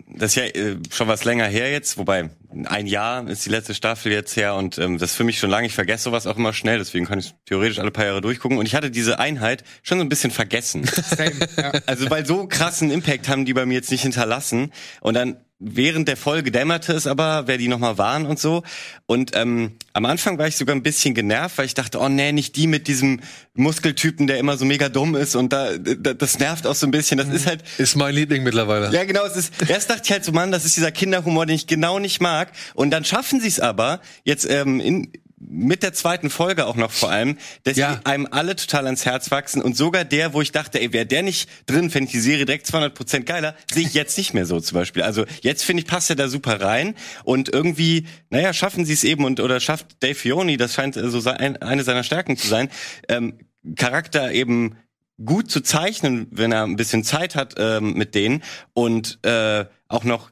das ist ja äh, schon was länger her jetzt, wobei ein Jahr ist die letzte Staffel jetzt her und ähm, das ist für mich schon lange. Ich vergesse sowas auch immer schnell, deswegen kann ich theoretisch alle paar Jahre durchgucken. Und ich hatte diese Einheit schon so ein bisschen vergessen. Same, ja. Also weil so krassen Impact haben die bei mir jetzt nicht hinterlassen. Und dann während der Folge dämmerte es aber, wer die nochmal waren und so. Und ähm, am Anfang war ich sogar ein bisschen genervt, weil ich dachte, oh nee, nicht die mit diesem Muskeltypen, der immer so mega dumm ist und da, da das nervt auch so ein bisschen. Das ist halt Ist mein Liebling mittlerweile. ja, genau. Es ist, erst dachte ich halt so, Mann, das ist dieser Kinderhumor, den ich genau nicht mag. Und dann schaffen sie es aber, jetzt ähm, in, mit der zweiten Folge auch noch vor allem, dass Ja. die einem alle total ans Herz wachsen. Und sogar der, wo ich dachte, ey, wäre der nicht drin, fände ich die Serie direkt 200% geiler, sehe ich jetzt nicht mehr so zum Beispiel. Also jetzt finde ich, passt er da super rein. Und irgendwie, naja, schaffen sie es eben und oder schafft Dave Filoni, das scheint so sein, eine seiner Stärken zu sein, ähm, Charakter eben gut zu zeichnen, wenn er ein bisschen Zeit hat ähm, mit denen und äh, auch noch,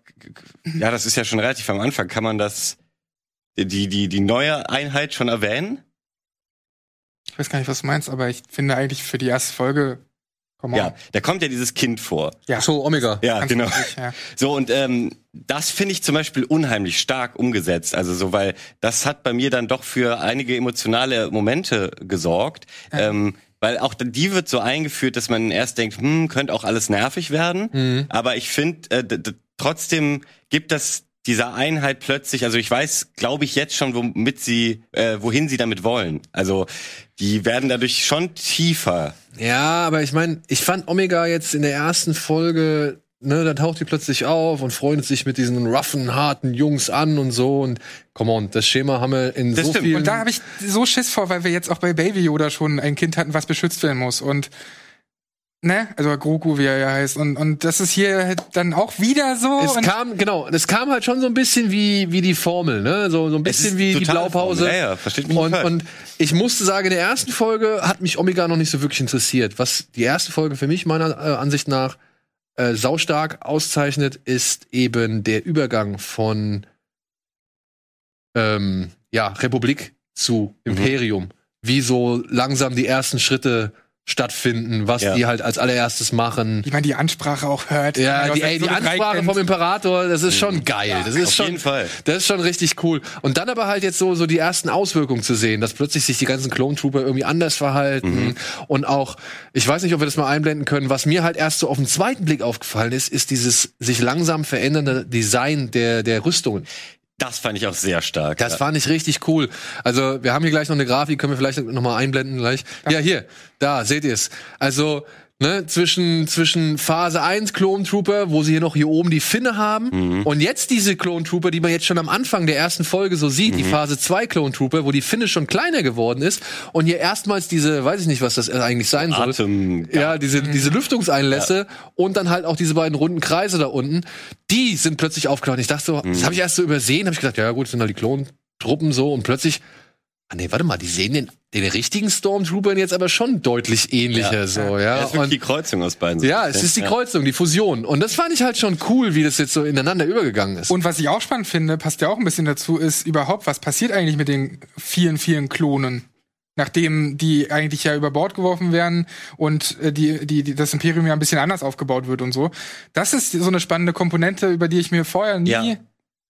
ja, das ist ja schon relativ am Anfang, kann man das die die die neue Einheit schon erwähnen? Ich weiß gar nicht, was du meinst, aber ich finde eigentlich für die erste Folge, komm Ja, da kommt ja dieses Kind vor. ja. So, Omega. Ja, Ganz genau. wichtig, ja. So und ähm, das finde ich zum Beispiel unheimlich stark umgesetzt. Also so, weil das hat bei mir dann doch für einige emotionale Momente gesorgt. Ähm, weil auch die wird so eingeführt, dass man erst denkt, hm, könnte auch alles nervig werden. Aber ich finde, äh, trotzdem gibt das dieser Einheit plötzlich, also ich weiß, glaube ich jetzt schon, womit sie, äh, wohin sie damit wollen. Also die werden dadurch schon tiefer. Ja, aber ich meine, ich fand Omega jetzt in der ersten Folge, ne, da taucht die plötzlich auf und freundet sich mit diesen roughen, harten Jungs an und so und come on, das Schema haben wir in Das so stimmt. vielen Und da habe ich so Schiss vor, weil wir jetzt auch bei Baby Yoda schon ein Kind hatten, was beschützt werden muss. Und ne, also Grogu, wie er ja heißt. Und, und das ist hier halt dann auch wieder so. es und kam, genau, es kam halt schon so ein bisschen wie, wie die Formel, ne? So, so ein bisschen wie die Blaupause. Ja, ja, versteht mich und, und ich musste sagen, in der ersten Folge hat mich Omega noch nicht so wirklich interessiert. Was die erste Folge für mich meiner äh, Ansicht nach äh, saustark auszeichnet, ist eben der Übergang von ähm, ja, Republik zu Mhm. Imperium. Wie so langsam die ersten Schritte stattfinden, was Ja. die halt als allererstes machen. wie man die Ansprache auch hört. Ja, die, ey, die Ansprache vom Imperator, das ist schon geil. Das ist Mhm. Auf schon, jeden Fall. Das ist schon richtig cool. Und dann aber halt jetzt so, so die ersten Auswirkungen zu sehen, dass plötzlich sich die ganzen Clone Trooper irgendwie anders verhalten. Mhm. Und auch, ich weiß nicht, ob wir das mal einblenden können, was mir halt erst so auf den zweiten Blick aufgefallen ist, ist dieses sich langsam verändernde Design der, der Rüstungen. Das fand ich auch sehr stark. Das ja. fand ich richtig cool. Also, wir haben hier gleich noch eine Grafik, können wir vielleicht noch mal einblenden gleich. Ja, hier, da, seht ihr es. Also, ne, zwischen, zwischen Phase 1 Clone Trooper, wo sie hier noch hier oben die Finne haben, Mhm. und jetzt diese Clone Trooper, die man jetzt schon am Anfang der ersten Folge so sieht, Mhm. die Phase 2 Clone Trooper, wo die Finne schon kleiner geworden ist, und hier erstmals diese, weiß ich nicht, was das eigentlich sein soll. Atem. Ja, diese, diese Lüftungseinlässe und dann halt auch diese beiden runden Kreise da unten, die sind plötzlich aufgetaucht. Ich dachte so, Mhm. das habe ich erst so übersehen, habe ich gedacht, ja gut, das sind halt die Klontruppen so und plötzlich, ah nee, warte mal, die sehen den, den richtigen Stormtroopern jetzt aber schon deutlich ähnlicher so, ja. Das ist wirklich Und, die Kreuzung aus beiden. so ja, es ist die Ja. Kreuzung, die Fusion. Und das fand ich halt schon cool, wie das jetzt so ineinander übergegangen ist. Und was ich auch spannend finde, passt ja auch ein bisschen dazu, ist überhaupt, was passiert eigentlich mit den vielen, vielen Klonen? Nachdem die eigentlich ja über Bord geworfen werden und äh, die, die, die, das Imperium ja ein bisschen anders aufgebaut wird und so. Das ist so eine spannende Komponente, über die ich mir vorher nie Ja.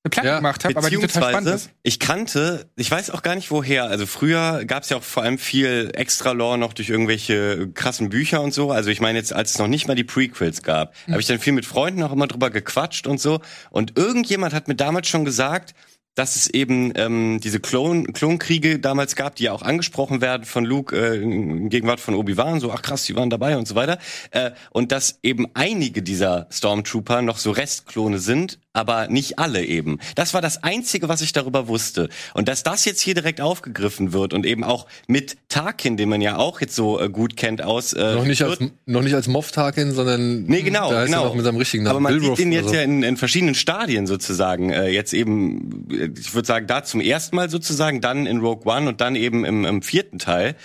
Eine Platte Ja, gemacht habe, aber die total spannend Beziehungsweise, ist. ich kannte, ich weiß auch gar nicht woher. Also früher gab es ja auch vor allem viel Extra-Lore noch durch irgendwelche krassen Bücher und so. Also ich meine jetzt, als es noch nicht mal die Prequels gab, habe ich dann viel mit Freunden auch immer drüber gequatscht und so. Und irgendjemand hat mir damals schon gesagt, dass es eben ähm, diese Klon Klonkriege damals gab, die ja auch angesprochen werden von Luke äh, in Gegenwart von Obi-Wan, so ach krass, die waren dabei und so weiter. Äh, und dass eben einige dieser Stormtrooper noch so Restklone sind, aber nicht alle eben. Das war das Einzige, was ich darüber wusste. Und dass das jetzt hier direkt aufgegriffen wird und eben auch mit Tarkin, den man ja auch jetzt so äh, gut kennt aus äh, Noch nicht als, noch nicht als Moff Tarkin, sondern Nee, genau, da heißt genau. er noch mit seinem richtigen Namen. Aber man Bilroth sieht ihn jetzt so. ja in, in verschiedenen Stadien sozusagen. Äh, jetzt eben, ich würde sagen, da zum ersten Mal sozusagen, dann in Rogue One und dann eben im, im vierten Teil.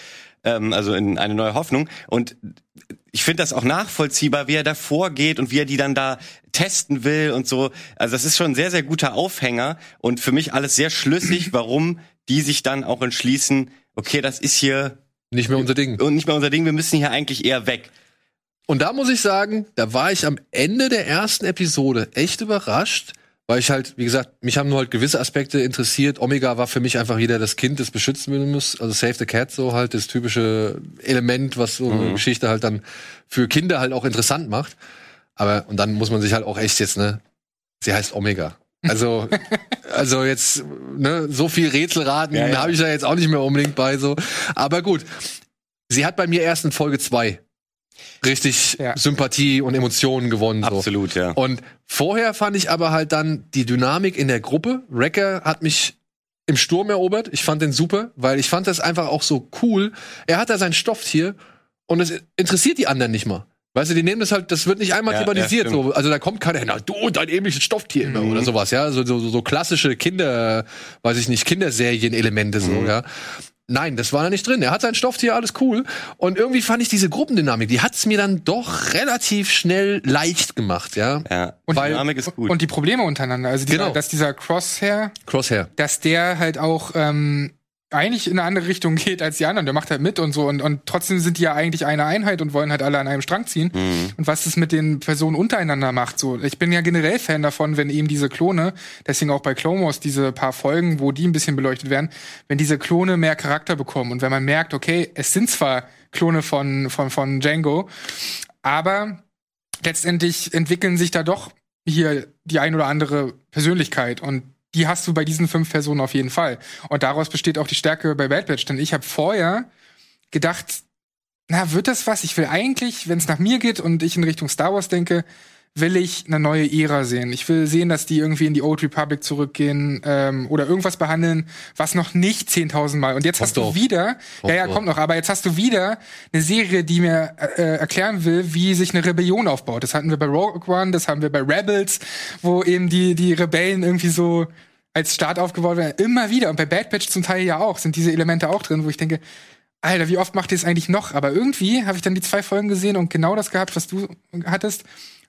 Ähm, also in eine neue Hoffnung. Und ich finde das auch nachvollziehbar, wie er da vorgeht und wie er die dann da testen will und so. Also das ist schon ein sehr, sehr guter Aufhänger und für mich alles sehr schlüssig, warum die sich dann auch entschließen, okay, das ist hier Nicht mehr unser Ding. und nicht mehr unser Ding, wir müssen hier eigentlich eher weg. Und da muss ich sagen, da war ich am Ende der ersten Episode echt überrascht, weil ich halt, wie gesagt, mich haben nur halt gewisse Aspekte interessiert. Omega war für mich einfach wieder das Kind, das beschützen werden muss. Also Save the Cat, so halt das typische Element, was so eine Geschichte halt dann für Kinder halt auch interessant macht. Aber, und dann muss man sich halt auch echt jetzt, ne, sie heißt Omega. Also, also jetzt, ne, so viel Rätselraten Ja, ja. habe ich da jetzt auch nicht mehr unbedingt bei, so. Aber gut. Sie hat bei mir erst in Folge zwei richtig Ja. Sympathie und Emotionen gewonnen. So. Absolut, ja. Und vorher fand ich aber halt dann die Dynamik in der Gruppe. Wrecker hat mich im Sturm erobert. Ich fand den super, weil ich fand das einfach auch so cool. Er hat da sein Stofftier und es interessiert die anderen nicht mal. Weißt du, die nehmen das halt, das wird nicht einmal Ja, thematisiert. ja, so. Also da kommt keiner, na, du und dein ähnliches Stofftier immer Mhm. oder sowas, ja. So, so, so klassische Kinder, weiß ich nicht, Kinderserien-Elemente so, Mhm. ja. Nein, das war da nicht drin. Er hat sein Stofftier, alles cool. Und irgendwie fand ich diese Gruppendynamik, die hat's mir dann doch relativ schnell leicht gemacht, ja. Ja, Und- die Dynamik ist gut. Und die Probleme untereinander. Also dieser, Genau. dass dieser Crosshair, Crosshair. dass der halt auch ähm, eigentlich in eine andere Richtung geht als die anderen. Der macht halt mit und so. Und, und trotzdem sind die ja eigentlich eine Einheit und wollen halt alle an einem Strang ziehen. Mhm. Und was das mit den Personen untereinander macht. So, ich bin ja generell Fan davon, wenn eben diese Klone, deswegen auch bei Clone Wars diese paar Folgen, wo die ein bisschen beleuchtet werden, wenn diese Klone mehr Charakter bekommen und wenn man merkt, okay, es sind zwar Klone von, von, von Django, aber letztendlich entwickeln sich da doch hier die ein oder andere Persönlichkeit und die hast du bei diesen fünf Personen auf jeden Fall. Und daraus besteht auch die Stärke bei Bad Batch, denn ich habe vorher gedacht, na, wird das was? Ich will eigentlich, wenn es nach mir geht und ich in Richtung Star Wars denke, will ich eine neue Ära sehen. Ich will sehen, dass die irgendwie in die Old Republic zurückgehen ähm, oder irgendwas behandeln, was noch nicht 10.000 Mal. Und jetzt Kommt hast du doch. wieder, ja, ja, doch. kommt noch, aber jetzt hast du wieder eine Serie, die mir äh, erklären will, wie sich eine Rebellion aufbaut. Das hatten wir bei Rogue One, das haben wir bei Rebels, wo eben die, die Rebellen irgendwie so als Staat aufgebaut werden. Immer wieder. Und bei Bad Batch zum Teil ja auch, sind diese Elemente auch drin, wo ich denke, Alter, wie oft macht ihr es eigentlich noch? Aber irgendwie habe ich dann die zwei Folgen gesehen und genau das gehabt, was du hattest.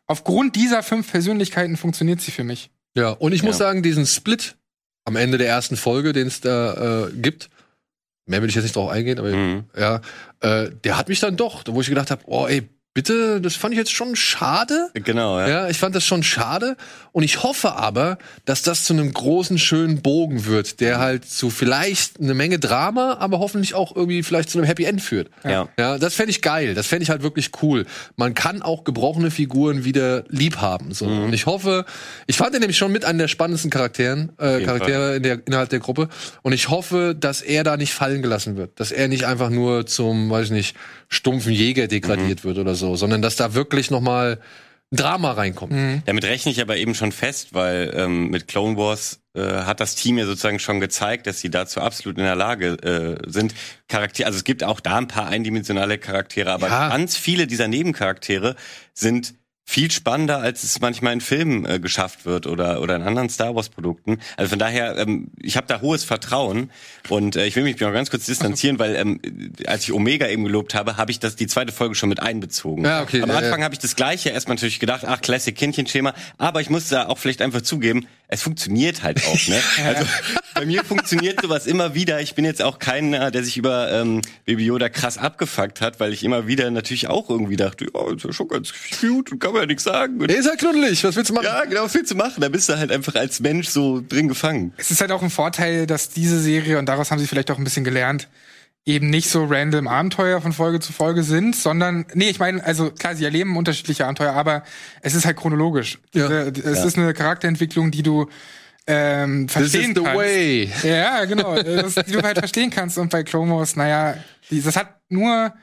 Aufgrund dieser fünf Persönlichkeiten funktioniert sie für mich. Ja, und ich muss Ja. sagen, diesen Split am Ende der ersten Folge, den es da äh, gibt, mehr will ich jetzt nicht drauf eingehen, aber Mhm. ja, äh, der hat mich dann doch, wo ich gedacht habe, oh ey, bitte, das fand ich jetzt schon schade. Genau, ja. Ja, ich fand das schon schade. Und ich hoffe aber, dass das zu einem großen, schönen Bogen wird, der halt zu vielleicht eine Menge Drama, aber hoffentlich auch irgendwie vielleicht zu einem Happy End führt. Ja. Ja, das fände ich geil. Das fände ich halt wirklich cool. Man kann auch gebrochene Figuren wieder lieb haben. So. Mhm. Und ich hoffe, ich fand ihn nämlich schon mit einer der spannendsten Charakteren, äh, Charaktere in der, innerhalb der Gruppe. Und ich hoffe, dass er da nicht fallen gelassen wird. Dass er nicht einfach nur zum, weiß ich nicht, stumpfen Jäger Mhm. degradiert wird oder so, sondern dass da wirklich noch mal ein Drama reinkommt. Damit rechne ich aber eben schon fest, weil ähm, mit Clone Wars äh, hat das Team ja sozusagen schon gezeigt, dass sie dazu absolut in der Lage äh, sind. Charaktere, also es gibt auch da ein paar eindimensionale Charaktere, aber Ja. ganz viele dieser Nebencharaktere sind viel spannender, als es manchmal in Filmen äh, geschafft wird oder oder in anderen Star Wars Produkten. Also von daher, ähm, ich habe da hohes Vertrauen und äh, ich will mich noch ganz kurz distanzieren, weil ähm, als ich Omega eben gelobt habe, habe ich das die zweite Folge schon mit einbezogen. Ja, okay, Am ja, Anfang ja. habe ich das gleiche erstmal natürlich gedacht, ach Classic Kindchenschema, aber ich muss da auch vielleicht einfach zugeben, es funktioniert halt auch. Ne? Also bei mir funktioniert sowas immer wieder. Ich bin jetzt auch keiner, der sich über ähm, Baby Yoda krass abgefuckt hat, weil ich immer wieder natürlich auch irgendwie dachte, ja, ist ja schon ganz cute und kann man ja nichts sagen. Und Der ist halt knuddelig, was willst du machen? ja, genau, viel zu machen. Da bist du halt einfach als Mensch so drin gefangen. Es ist halt auch ein Vorteil, dass diese Serie, und daraus haben sie vielleicht auch ein bisschen gelernt, eben nicht so random Abenteuer von Folge zu Folge sind, sondern, nee, ich meine, also klar, sie erleben unterschiedliche Abenteuer, aber es ist halt chronologisch. Ja. Diese- Es ist eine Charakterentwicklung, die du ähm, This is verstehen the kannst. way. Ja, genau. Das, die du halt verstehen kannst. Und bei Wars, naja, das hat nur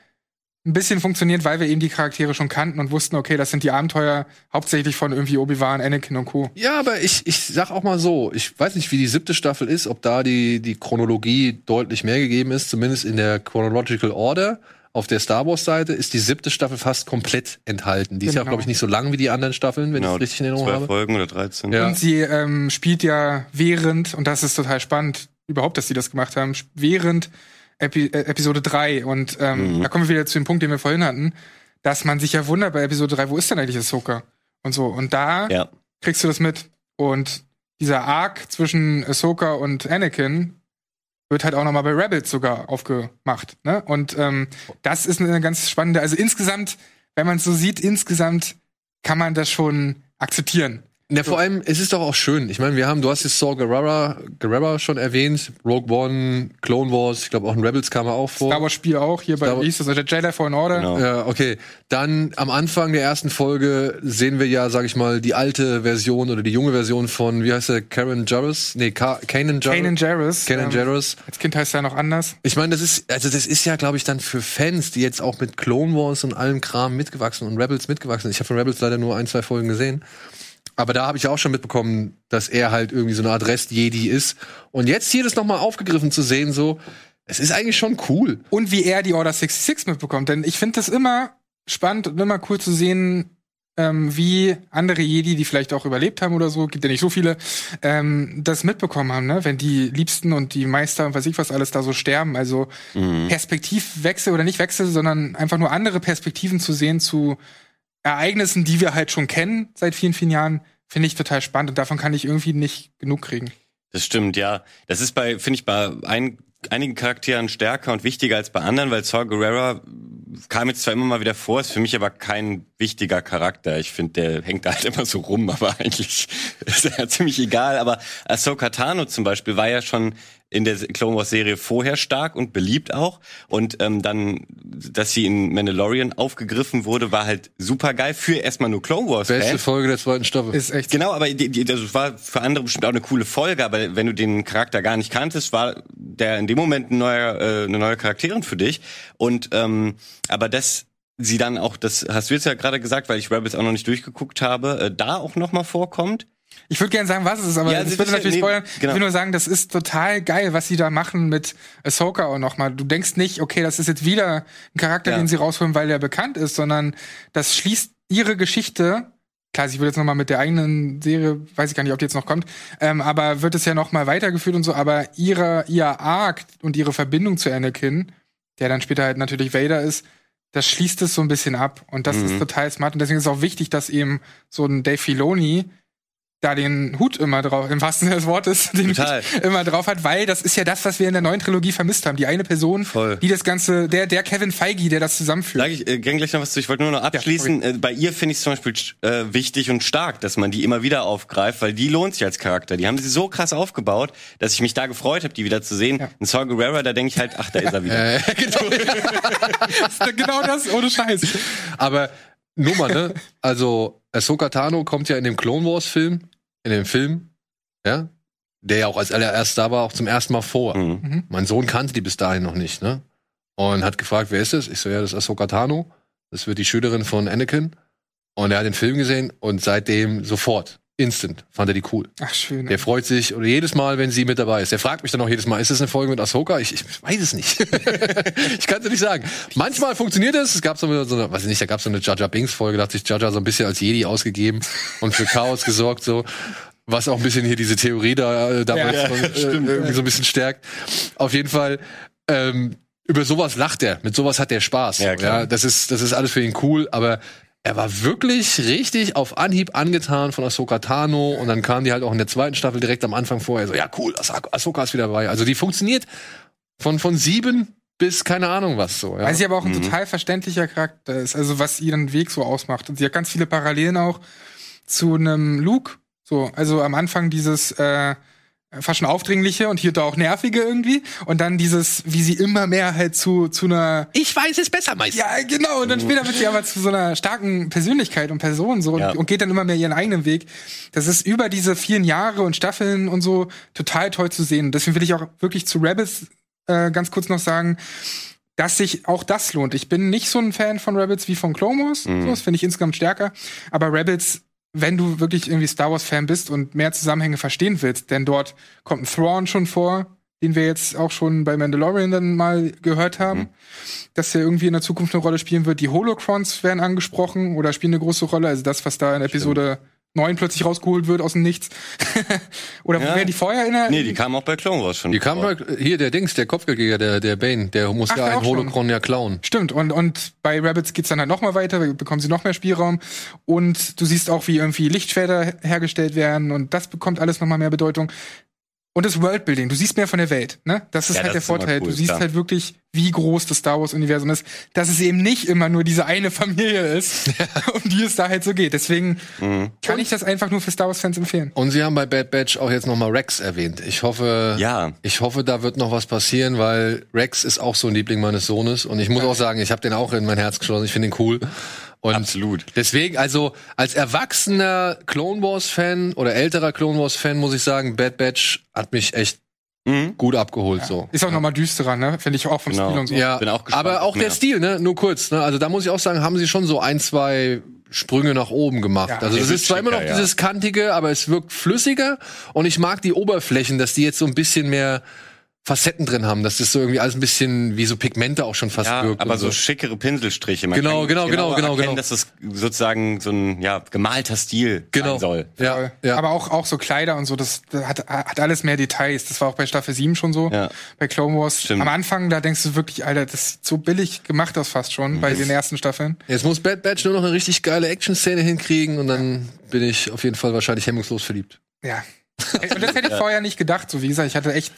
ein bisschen funktioniert, weil wir eben die Charaktere schon kannten und wussten, okay, das sind die Abenteuer hauptsächlich von irgendwie Obi-Wan, Anakin und Co. Ja, aber ich, ich sag auch mal so, ich weiß nicht, wie die siebte Staffel ist, ob da die, die Chronologie deutlich mehr gegeben ist, zumindest in der Chronological Order. Auf der Star Wars-Seite ist die siebte Staffel fast komplett enthalten. Die ist ja, Genau. glaube ich, nicht so lang wie die anderen Staffeln, wenn ich es richtig in Erinnerung Zwei habe. Folgen oder 13. Ja. Und sie ähm, spielt ja während, und das ist total spannend, überhaupt, dass sie das gemacht haben, während Epi äh, Episode 3. Und ähm, da kommen wir wieder zu dem Punkt, den wir vorhin hatten, dass man sich ja wundert bei Episode 3, wo ist denn eigentlich Ahsoka? Und so. Und da Ja. kriegst du das mit. Und dieser Arc zwischen Ahsoka und Anakin wird halt auch nochmal bei Rebels sogar aufgemacht. Ne? Und ähm, das ist eine ganz spannende, also insgesamt, wenn man es so sieht, insgesamt kann man das schon akzeptieren. Ja, vor allem, es ist doch auch schön. Ich meine, wir haben, du hast jetzt Saw Gerrera, Gerrera schon erwähnt, Rogue One, Clone Wars, ich glaube auch in Rebels kam er auch vor. Star Wars Spiel auch hier bei Star hieß das, der Jedi Fallen Order. Genau. Ja, okay. Dann am Anfang der ersten Folge sehen wir ja, sag ich mal, die alte Version oder die junge Version von, wie heißt der, Karen Jarrus? Nee, Ka Kanan Jarrus. Kanan Jarrus. Kanan ähm, Jarrus. Als Kind heißt er noch anders. Ich meine, das ist, also das ist ja, glaube ich, dann für Fans, die jetzt auch mit Clone Wars und allem Kram mitgewachsen und Rebels mitgewachsen sind. Ich habe von Rebels leider nur ein, zwei Folgen gesehen. Aber da habe ich auch schon mitbekommen, dass er halt irgendwie so eine Art Rest-Jedi ist. Und jetzt hier das nochmal aufgegriffen zu sehen, so, es ist eigentlich schon cool. Und wie er die Order 66 mitbekommt. Denn ich finde das immer spannend und immer cool zu sehen, ähm, wie andere Jedi, die vielleicht auch überlebt haben oder so, gibt ja nicht so viele, ähm, das mitbekommen haben, ne? Wenn die Liebsten und die Meister und weiß ich was alles da so sterben. Also Perspektivwechsel oder nicht Wechsel, sondern einfach nur andere Perspektiven zu sehen zu Ereignissen, die wir halt schon kennen seit vielen, vielen Jahren, finde ich total spannend und davon kann ich irgendwie nicht genug kriegen. Das stimmt, ja. Das ist bei, finde ich, bei ein, einigen Charakteren stärker und wichtiger als bei anderen, weil Saw Gerrera kam jetzt zwar immer mal wieder vor, ist für mich aber kein wichtiger Charakter. Ich finde, der hängt da halt immer so rum, aber eigentlich ist er ja ziemlich egal. Aber Ahsoka Tano zum Beispiel war ja schon in der Clone Wars Serie vorher stark und beliebt auch. Und ähm, dann, dass sie in Mandalorian aufgegriffen wurde, war halt super geil für erstmal nur Clone Wars. Beste Fans. Folge der zweiten Staffel. Ist echt. Genau, aber die, die, das war für andere bestimmt auch eine coole Folge, aber wenn du den Charakter gar nicht kanntest, war der in dem Moment ein neuer, äh, eine neue Charakterin für dich. Und ähm, aber das sie dann auch, das hast du jetzt ja gerade gesagt, weil ich Rebels auch noch nicht durchgeguckt habe, äh, da auch noch mal vorkommt. Ich würde gerne sagen, was es ist, aber Ja, das würde natürlich nee, spoilern. genau. Ich will nur sagen, das ist total geil, was sie da machen mit Ahsoka auch nochmal. Du denkst nicht, okay, das ist jetzt wieder ein Charakter, Ja. den sie rausholen, weil der bekannt ist, sondern das schließt ihre Geschichte. Klar, sie wird jetzt nochmal mit der eigenen Serie, weiß ich gar nicht, ob die jetzt noch kommt, ähm, aber wird es ja nochmal weitergeführt und so, aber ihre, ihr Arc und ihre Verbindung zu Anakin, der dann später halt natürlich Vader ist, das schließt es so ein bisschen ab. Und das Mhm. ist total smart. Und deswegen ist es auch wichtig, dass eben so ein Dave Filoni da den Hut immer drauf, im wahrsten Sinne des Wortes, den Total. Hut immer drauf hat, weil das ist ja das, was wir in der neuen Trilogie vermisst haben. Die eine Person, Voll. die das Ganze, der, der Kevin Feige, der das zusammenführt. Sag ich äh, gern gleich noch was zu. Ich wollte nur noch abschließen. äh, bei ihr finde ich es zum Beispiel äh, wichtig und stark, dass man die immer wieder aufgreift, weil die lohnt sich als Charakter. Die haben sie so krass aufgebaut, dass ich mich da gefreut habe, die wieder zu sehen. Ja. Ein Saw Gerrera, da denke ich halt, ach, da ist er wieder. Äh, genau. Genau das, ohne Scheiß. Aber nur mal, ne? Also, Ahsoka Tano kommt ja in dem Clone Wars Film, in dem Film, ja, der ja auch als allererst da war, auch zum ersten Mal vor. Mhm. Mein Sohn kannte die bis dahin noch nicht, ne? Und hat gefragt, wer ist das? Ich so, ja, das ist Ahsoka Tano. Das wird die Schülerin von Anakin. Und er hat den Film gesehen und seitdem sofort. Instant fand er die cool. Ach, schön. Der freut sich oder jedes Mal, wenn sie mit dabei ist. Der fragt mich dann auch jedes Mal, ist das eine Folge mit Ahsoka? Ich, ich weiß es nicht. ich kann es nicht sagen. Manchmal funktioniert es. Es gab so eine, so eine weiß ich nicht, da gab es so eine Jaja Binks Folge, da hat sich Jaja so ein bisschen als Jedi ausgegeben und für Chaos gesorgt so. Was auch ein bisschen hier diese Theorie da äh, damals Ja, von, äh, irgendwie so ein bisschen stärkt. Auf jeden Fall, ähm, über sowas lacht er. Mit sowas hat er Spaß. Ja, klar. das ist, das ist alles für ihn cool, aber er war wirklich richtig auf Anhieb angetan von Ahsoka Tano und dann kam die halt auch in der zweiten Staffel direkt am Anfang vorher so, ja cool, Ahsoka Ahsoka ist wieder dabei. Also die funktioniert von, von sieben bis keine Ahnung was so. Ja. Weil sie aber auch Mhm. ein total verständlicher Charakter ist, also was ihren Weg so ausmacht. Und sie hat ganz viele Parallelen auch zu einem Luke. So, also am Anfang dieses äh, fast schon aufdringliche und hier da auch nervige irgendwie. Und dann dieses, wie sie immer mehr halt zu, zu einer ich weiß es besser, Meister. ja, genau. Und dann später wird sie aber zu so einer starken Persönlichkeit und Person so Ja. und, und geht dann immer mehr ihren eigenen Weg. Das ist über diese vielen Jahre und Staffeln und so total toll zu sehen. Und deswegen will ich auch wirklich zu Rebels äh, ganz kurz noch sagen, dass sich auch das lohnt. Ich bin nicht so ein Fan von Rebels wie von Clone Wars. So, das finde ich insgesamt stärker. Aber Rebels, wenn du wirklich irgendwie Star Wars Fan bist und mehr Zusammenhänge verstehen willst, denn dort kommt ein Thrawn schon vor, den wir jetzt auch schon bei Mandalorian dann mal gehört haben, dass der irgendwie in der Zukunft eine Rolle spielen wird. Die Holocrons werden angesprochen oder spielen eine große Rolle. Also das, was da in Episode 9 plötzlich rausgeholt wird aus dem Nichts. oder Ja. wäre die vorher in der Nee, die kamen auch bei Clone Wars schon. Die kam vor. halt, hier der Dings, der Kopfgeldjäger, der, der Bane, der muss Ach, ja der ein. Holocron ja klauen. Stimmt, und, und bei Rabbits geht's dann halt noch mal weiter, bekommen sie noch mehr Spielraum. Und du siehst auch, wie irgendwie Lichtschwerter hergestellt werden und das bekommt alles noch mal mehr Bedeutung. Und das Worldbuilding, du siehst mehr von der Welt, ne? Das ist Ja, halt das der ist Vorteil. cool, du siehst klar. halt wirklich, wie groß das Star Wars-Universum ist. Dass es eben nicht immer nur diese eine Familie ist, um die es da halt so geht. Deswegen Mhm. kann ich das einfach nur für Star Wars-Fans empfehlen. Und sie haben bei Bad Batch auch jetzt nochmal Rex erwähnt. Ich hoffe, Ja. ich hoffe, da wird noch was passieren, weil Rex ist auch so ein Liebling meines Sohnes. Und ich muss auch sagen, ich habe den auch in mein Herz geschlossen. Ich finde ihn cool. Und Absolut. Deswegen, also als erwachsener Clone Wars Fan oder älterer Clone Wars Fan muss ich sagen, Bad Batch hat mich echt Mhm. gut abgeholt. So. Ist auch noch mal düsterer, ne? Finde ich auch vom Genau. Spiel und so. Ja, Bin auch gespannt aber auch der Stil, ne? Nur kurz, ne? Also da muss ich auch sagen, haben sie schon so ein, zwei Sprünge nach oben gemacht. Ja. also es Der ist zwar immer noch ja. dieses kantige, aber es wirkt flüssiger und ich mag die Oberflächen, dass die jetzt so ein bisschen mehr Facetten drin haben, dass das so irgendwie alles ein bisschen wie so Pigmente auch schon fast Ja, wirkt. aber so schickere Pinselstriche. Man Genau, kann genau, genau, genauer genau, erkennen, genau. dass das sozusagen so ein ja, gemalter Stil genau. sein soll. Ja, ja. Aber auch, auch so Kleider und so, das, hat, hat alles mehr Details. Das war auch bei Staffel 7 schon so. Ja. Bei Clone Wars. Stimmt. Am Anfang, da denkst du wirklich, Alter, das sieht so billig gemacht aus fast schon bei den ersten Staffeln. Jetzt muss Bad Batch nur noch eine richtig geile Action-Szene hinkriegen und dann bin ich auf jeden Fall wahrscheinlich hemmungslos verliebt. Ja. Und das hätte ich vorher nicht gedacht. So wie gesagt, ich hatte echt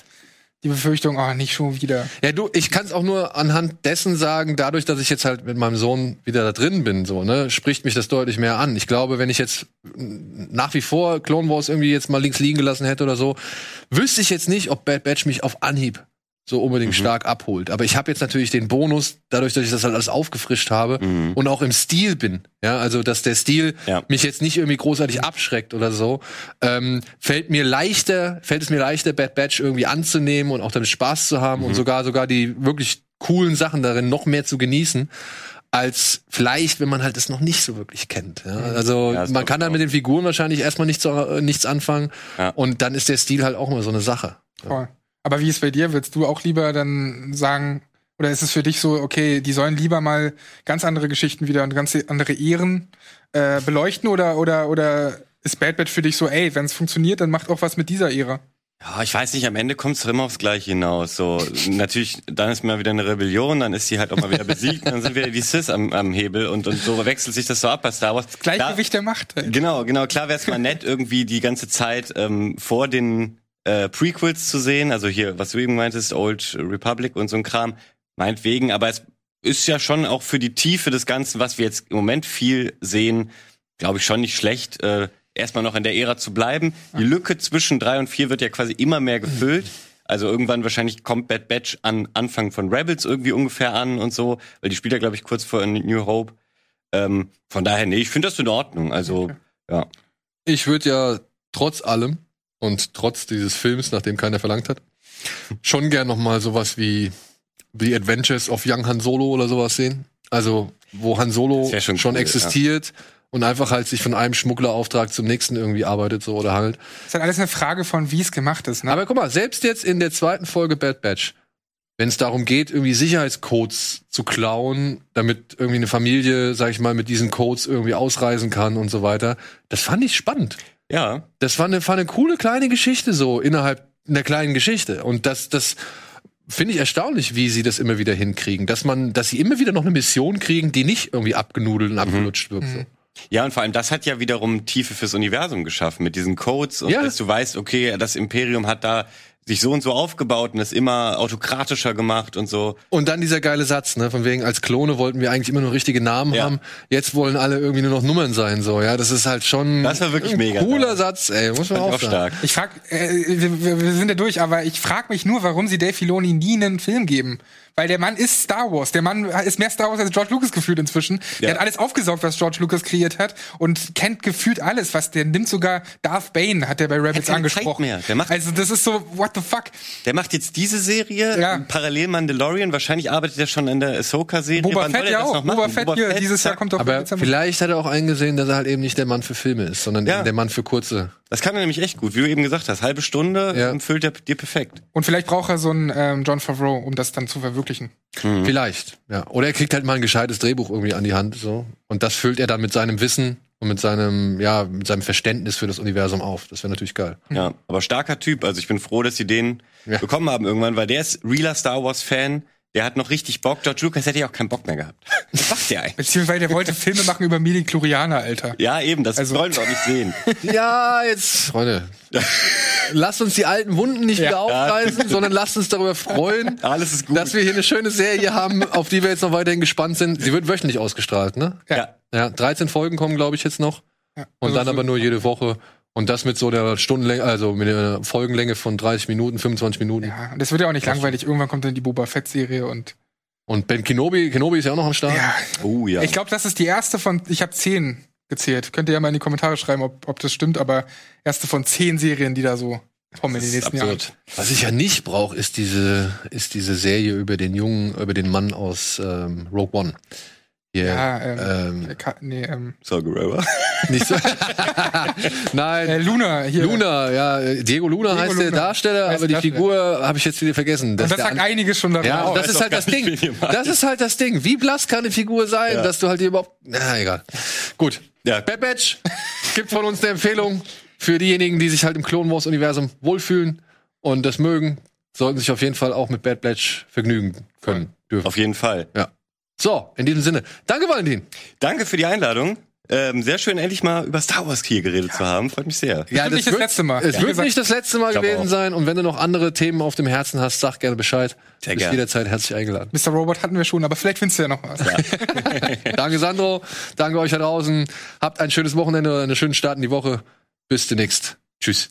die Befürchtung, oh, nicht schon wieder. Ja, du, ich kann es auch nur anhand dessen sagen, dadurch, dass ich jetzt halt mit meinem Sohn wieder da drin bin, so, ne, spricht mich das deutlich mehr an. Ich glaube, wenn ich jetzt nach wie vor Clone Wars irgendwie jetzt mal links liegen gelassen hätte oder so, wüsste ich jetzt nicht, ob Bad Batch mich auf Anhieb so unbedingt stark abholt. Aber ich habe jetzt natürlich den Bonus, dadurch, dass ich das halt alles aufgefrischt habe und auch im Stil bin. Ja, also dass der Stil Ja. mich jetzt nicht irgendwie großartig abschreckt oder so, ähm, fällt mir leichter, fällt es mir leichter, Bad Batch irgendwie anzunehmen und auch damit Spaß zu haben und sogar sogar die wirklich coolen Sachen darin noch mehr zu genießen. Als vielleicht, wenn man halt das noch nicht so wirklich kennt. Ja? Also Ja, man kann dann mit den Figuren wahrscheinlich erstmal nichts, äh, nichts anfangen. Ja. Und dann ist der Stil halt auch immer so eine Sache. Voll. Aber wie ist bei dir? Willst du auch lieber dann sagen, oder ist es für dich so, okay, die sollen lieber mal ganz andere Geschichten wieder und ganz andere Ehren äh, beleuchten oder, oder, oder ist Bad Batch für dich so, ey, wenn es funktioniert, dann macht auch was mit dieser Ära? Ja, ich weiß nicht, am Ende kommt es immer aufs Gleiche hinaus. So, natürlich, dann ist mal wieder eine Rebellion, dann ist sie halt auch mal wieder besiegt, dann sind wieder die Sis am, am Hebel und, und so wechselt sich das so ab bei Star Wars. Gleichgewicht der Macht. Ey. Genau, genau. Klar wäre es mal nett, irgendwie die ganze Zeit ähm, vor den äh, Prequels zu sehen. Also hier, was du eben meintest, Old Republic und so ein Kram. Meinetwegen, aber es ist ja schon auch für die Tiefe des Ganzen, was wir jetzt im Moment viel sehen, glaube ich schon nicht schlecht, äh, erstmal noch in der Ära zu bleiben. Die Lücke zwischen drei und vier wird ja quasi immer mehr gefüllt. Also irgendwann wahrscheinlich kommt Bad Batch an Anfang von Rebels irgendwie ungefähr an und so, weil die spielt ja, glaube ich, kurz vor New Hope. Ähm, von daher, nee, ich finde das in Ordnung. Also, ja. Ich würde ja trotz allem und trotz dieses Films, nach dem keiner verlangt hat, schon gern noch mal sowas wie The Adventures of Young Han Solo oder sowas sehen. Also, wo Han Solo schon, schon cool, existiert und einfach halt sich von einem Schmugglerauftrag zum nächsten irgendwie arbeitet so oder halt. ist halt alles eine Frage von, wie es gemacht ist. Ne? Aber guck mal, selbst jetzt in der zweiten Folge Bad Batch, wenn es darum geht, irgendwie Sicherheitscodes zu klauen, damit irgendwie eine Familie, sag ich mal, mit diesen Codes irgendwie ausreisen kann und so weiter, das fand ich spannend. Ja. Das war eine, war eine coole kleine Geschichte so innerhalb einer kleinen Geschichte. Und das, das finde ich erstaunlich, wie sie das immer wieder hinkriegen. Dass man, dass sie immer wieder noch eine Mission kriegen, die nicht irgendwie abgenudelt und abgelutscht wird. So. Ja, und vor allem das hat ja wiederum Tiefe fürs Universum geschaffen mit diesen Codes und Ja. dass du weißt, okay, das Imperium hat da sich so und so aufgebaut und es immer autokratischer gemacht und so. Und dann dieser geile Satz, ne, von wegen, als Klone wollten wir eigentlich immer nur richtige Namen Ja. haben. Jetzt wollen alle irgendwie nur noch Nummern sein, so, ja. Das ist halt schon Das war wirklich ein mega cooler. Satz, ey, muss man auch auch sagen. stark. Ich frag, äh, wir, wir wir sind ja durch, aber ich frag mich nur, warum sie Dave Filoni nie einen Film geben. Weil der Mann ist Star Wars. Der Mann ist mehr Star Wars als George Lucas gefühlt inzwischen. Der Ja. hat alles aufgesaugt, was George Lucas kreiert hat und kennt gefühlt alles. Was der nimmt sogar Darth Bane, hat der bei Rebels keine angesprochen. Zeit mehr. Der macht- also das ist so, what the fuck? Der macht jetzt diese Serie, Ja. parallel Mandalorian, wahrscheinlich arbeitet er schon an der Ahsoka-Serie. Boba Wann Fett er ja auch. noch machen? Boba Fett hier, dieses Jahr kommt doch Aber vielleicht hat er auch eingesehen, dass er halt eben nicht der Mann für Filme ist, sondern Ja. eben der Mann für kurze. Das kann er nämlich echt gut, wie du eben gesagt hast. Halbe Stunde Ja. füllt er dir perfekt. Und vielleicht braucht er so einen ähm, John Favreau, um das dann zu verwirklichen. Vielleicht, ja. Oder er kriegt halt mal ein gescheites Drehbuch irgendwie an die Hand, so. Und das füllt er dann mit seinem Wissen und mit seinem, ja, mit seinem Verständnis für das Universum auf. Das wäre natürlich geil. Ja, aber starker Typ. Also ich bin froh, dass sie den Ja. bekommen haben irgendwann, weil der ist realer Star Wars Fan. Der hat noch richtig Bock. George Lucas hätte ja auch keinen Bock mehr gehabt. Was macht der eigentlich? Beziehungsweise der wollte Filme machen über Midi-Chlorianer, Alter. Ja, eben, das Also- wollen wir auch nicht sehen. Ja, jetzt, Freunde. lasst uns die alten Wunden nicht Ja. wieder aufreißen, sondern lasst uns darüber freuen, Alles ist gut. dass wir hier eine schöne Serie haben, auf die wir jetzt noch weiterhin gespannt sind. Sie wird wöchentlich ausgestrahlt, ne? ja. Ja, 13 Folgen kommen, glaube ich, jetzt noch. Ja, Und also dann aber nur jede Woche. Und das mit so der Stundenlänge, also mit einer Folgenlänge von 30 Minuten, 25 Minuten. Ja, und das wird ja auch nicht langweilig. Irgendwann kommt dann die Boba Fett-Serie und Und Ben Kenobi, Kenobi ist ja auch noch am Start. ja, Oh ja. ich glaube, das ist die erste von, ich habe zehn gezählt. Könnt ihr ja mal in die Kommentare schreiben, ob, ob das stimmt, aber erste von zehn Serien, die da so kommen in den nächsten absurd. Jahren. Was ich ja nicht brauche, ist diese, ist diese Serie über den Jungen, über den Mann aus ähm, Rogue One. Hier, Ja, ähm, ähm, Ka- nee, ähm, So, Guerrero. nicht so. Nein, äh, Luna hier. Luna, ja, Diego Luna Diego heißt der Luna. Darsteller, Heißt aber die der. Figur habe ich jetzt wieder vergessen. Und das der sagt an- einiges schon darüber Ja, aus. das ist halt das Ding. Das ist halt das Ding. Wie blass kann eine Figur sein, Ja. dass du halt die überhaupt. Na, egal. Gut. Ja. Bad Batch gibt von uns eine Empfehlung für diejenigen, die sich halt im Clone Wars Universum wohlfühlen und das mögen, sollten sich auf jeden Fall auch mit Bad Batch vergnügen können dürfen. Auf jeden Fall. Ja. So, in diesem Sinne. Danke, Valentin. Danke für die Einladung. Ähm, sehr schön, endlich mal über Star Wars hier geredet zu haben. Freut mich sehr. wird nicht das letzte Mal. Es Ja. wird nicht das letzte Mal gewesen auch. sein. Und wenn du noch andere Themen auf dem Herzen hast, sag gerne Bescheid. Sehr Bist gerne. jederzeit herzlich eingeladen. Mr. Robot hatten wir schon, aber vielleicht findest du ja noch was. Danke, Sandro. Danke euch da draußen. Habt ein schönes Wochenende oder einen schönen Start in die Woche. Bis demnächst. Tschüss.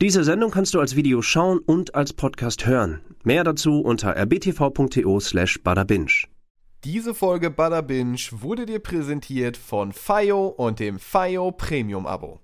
Diese Sendung kannst du als Video schauen und als Podcast hören. Mehr dazu unter rbtv.to slash badabinch. Diese Folge Bada Binge wurde dir präsentiert von FIO und dem FIO Premium Abo.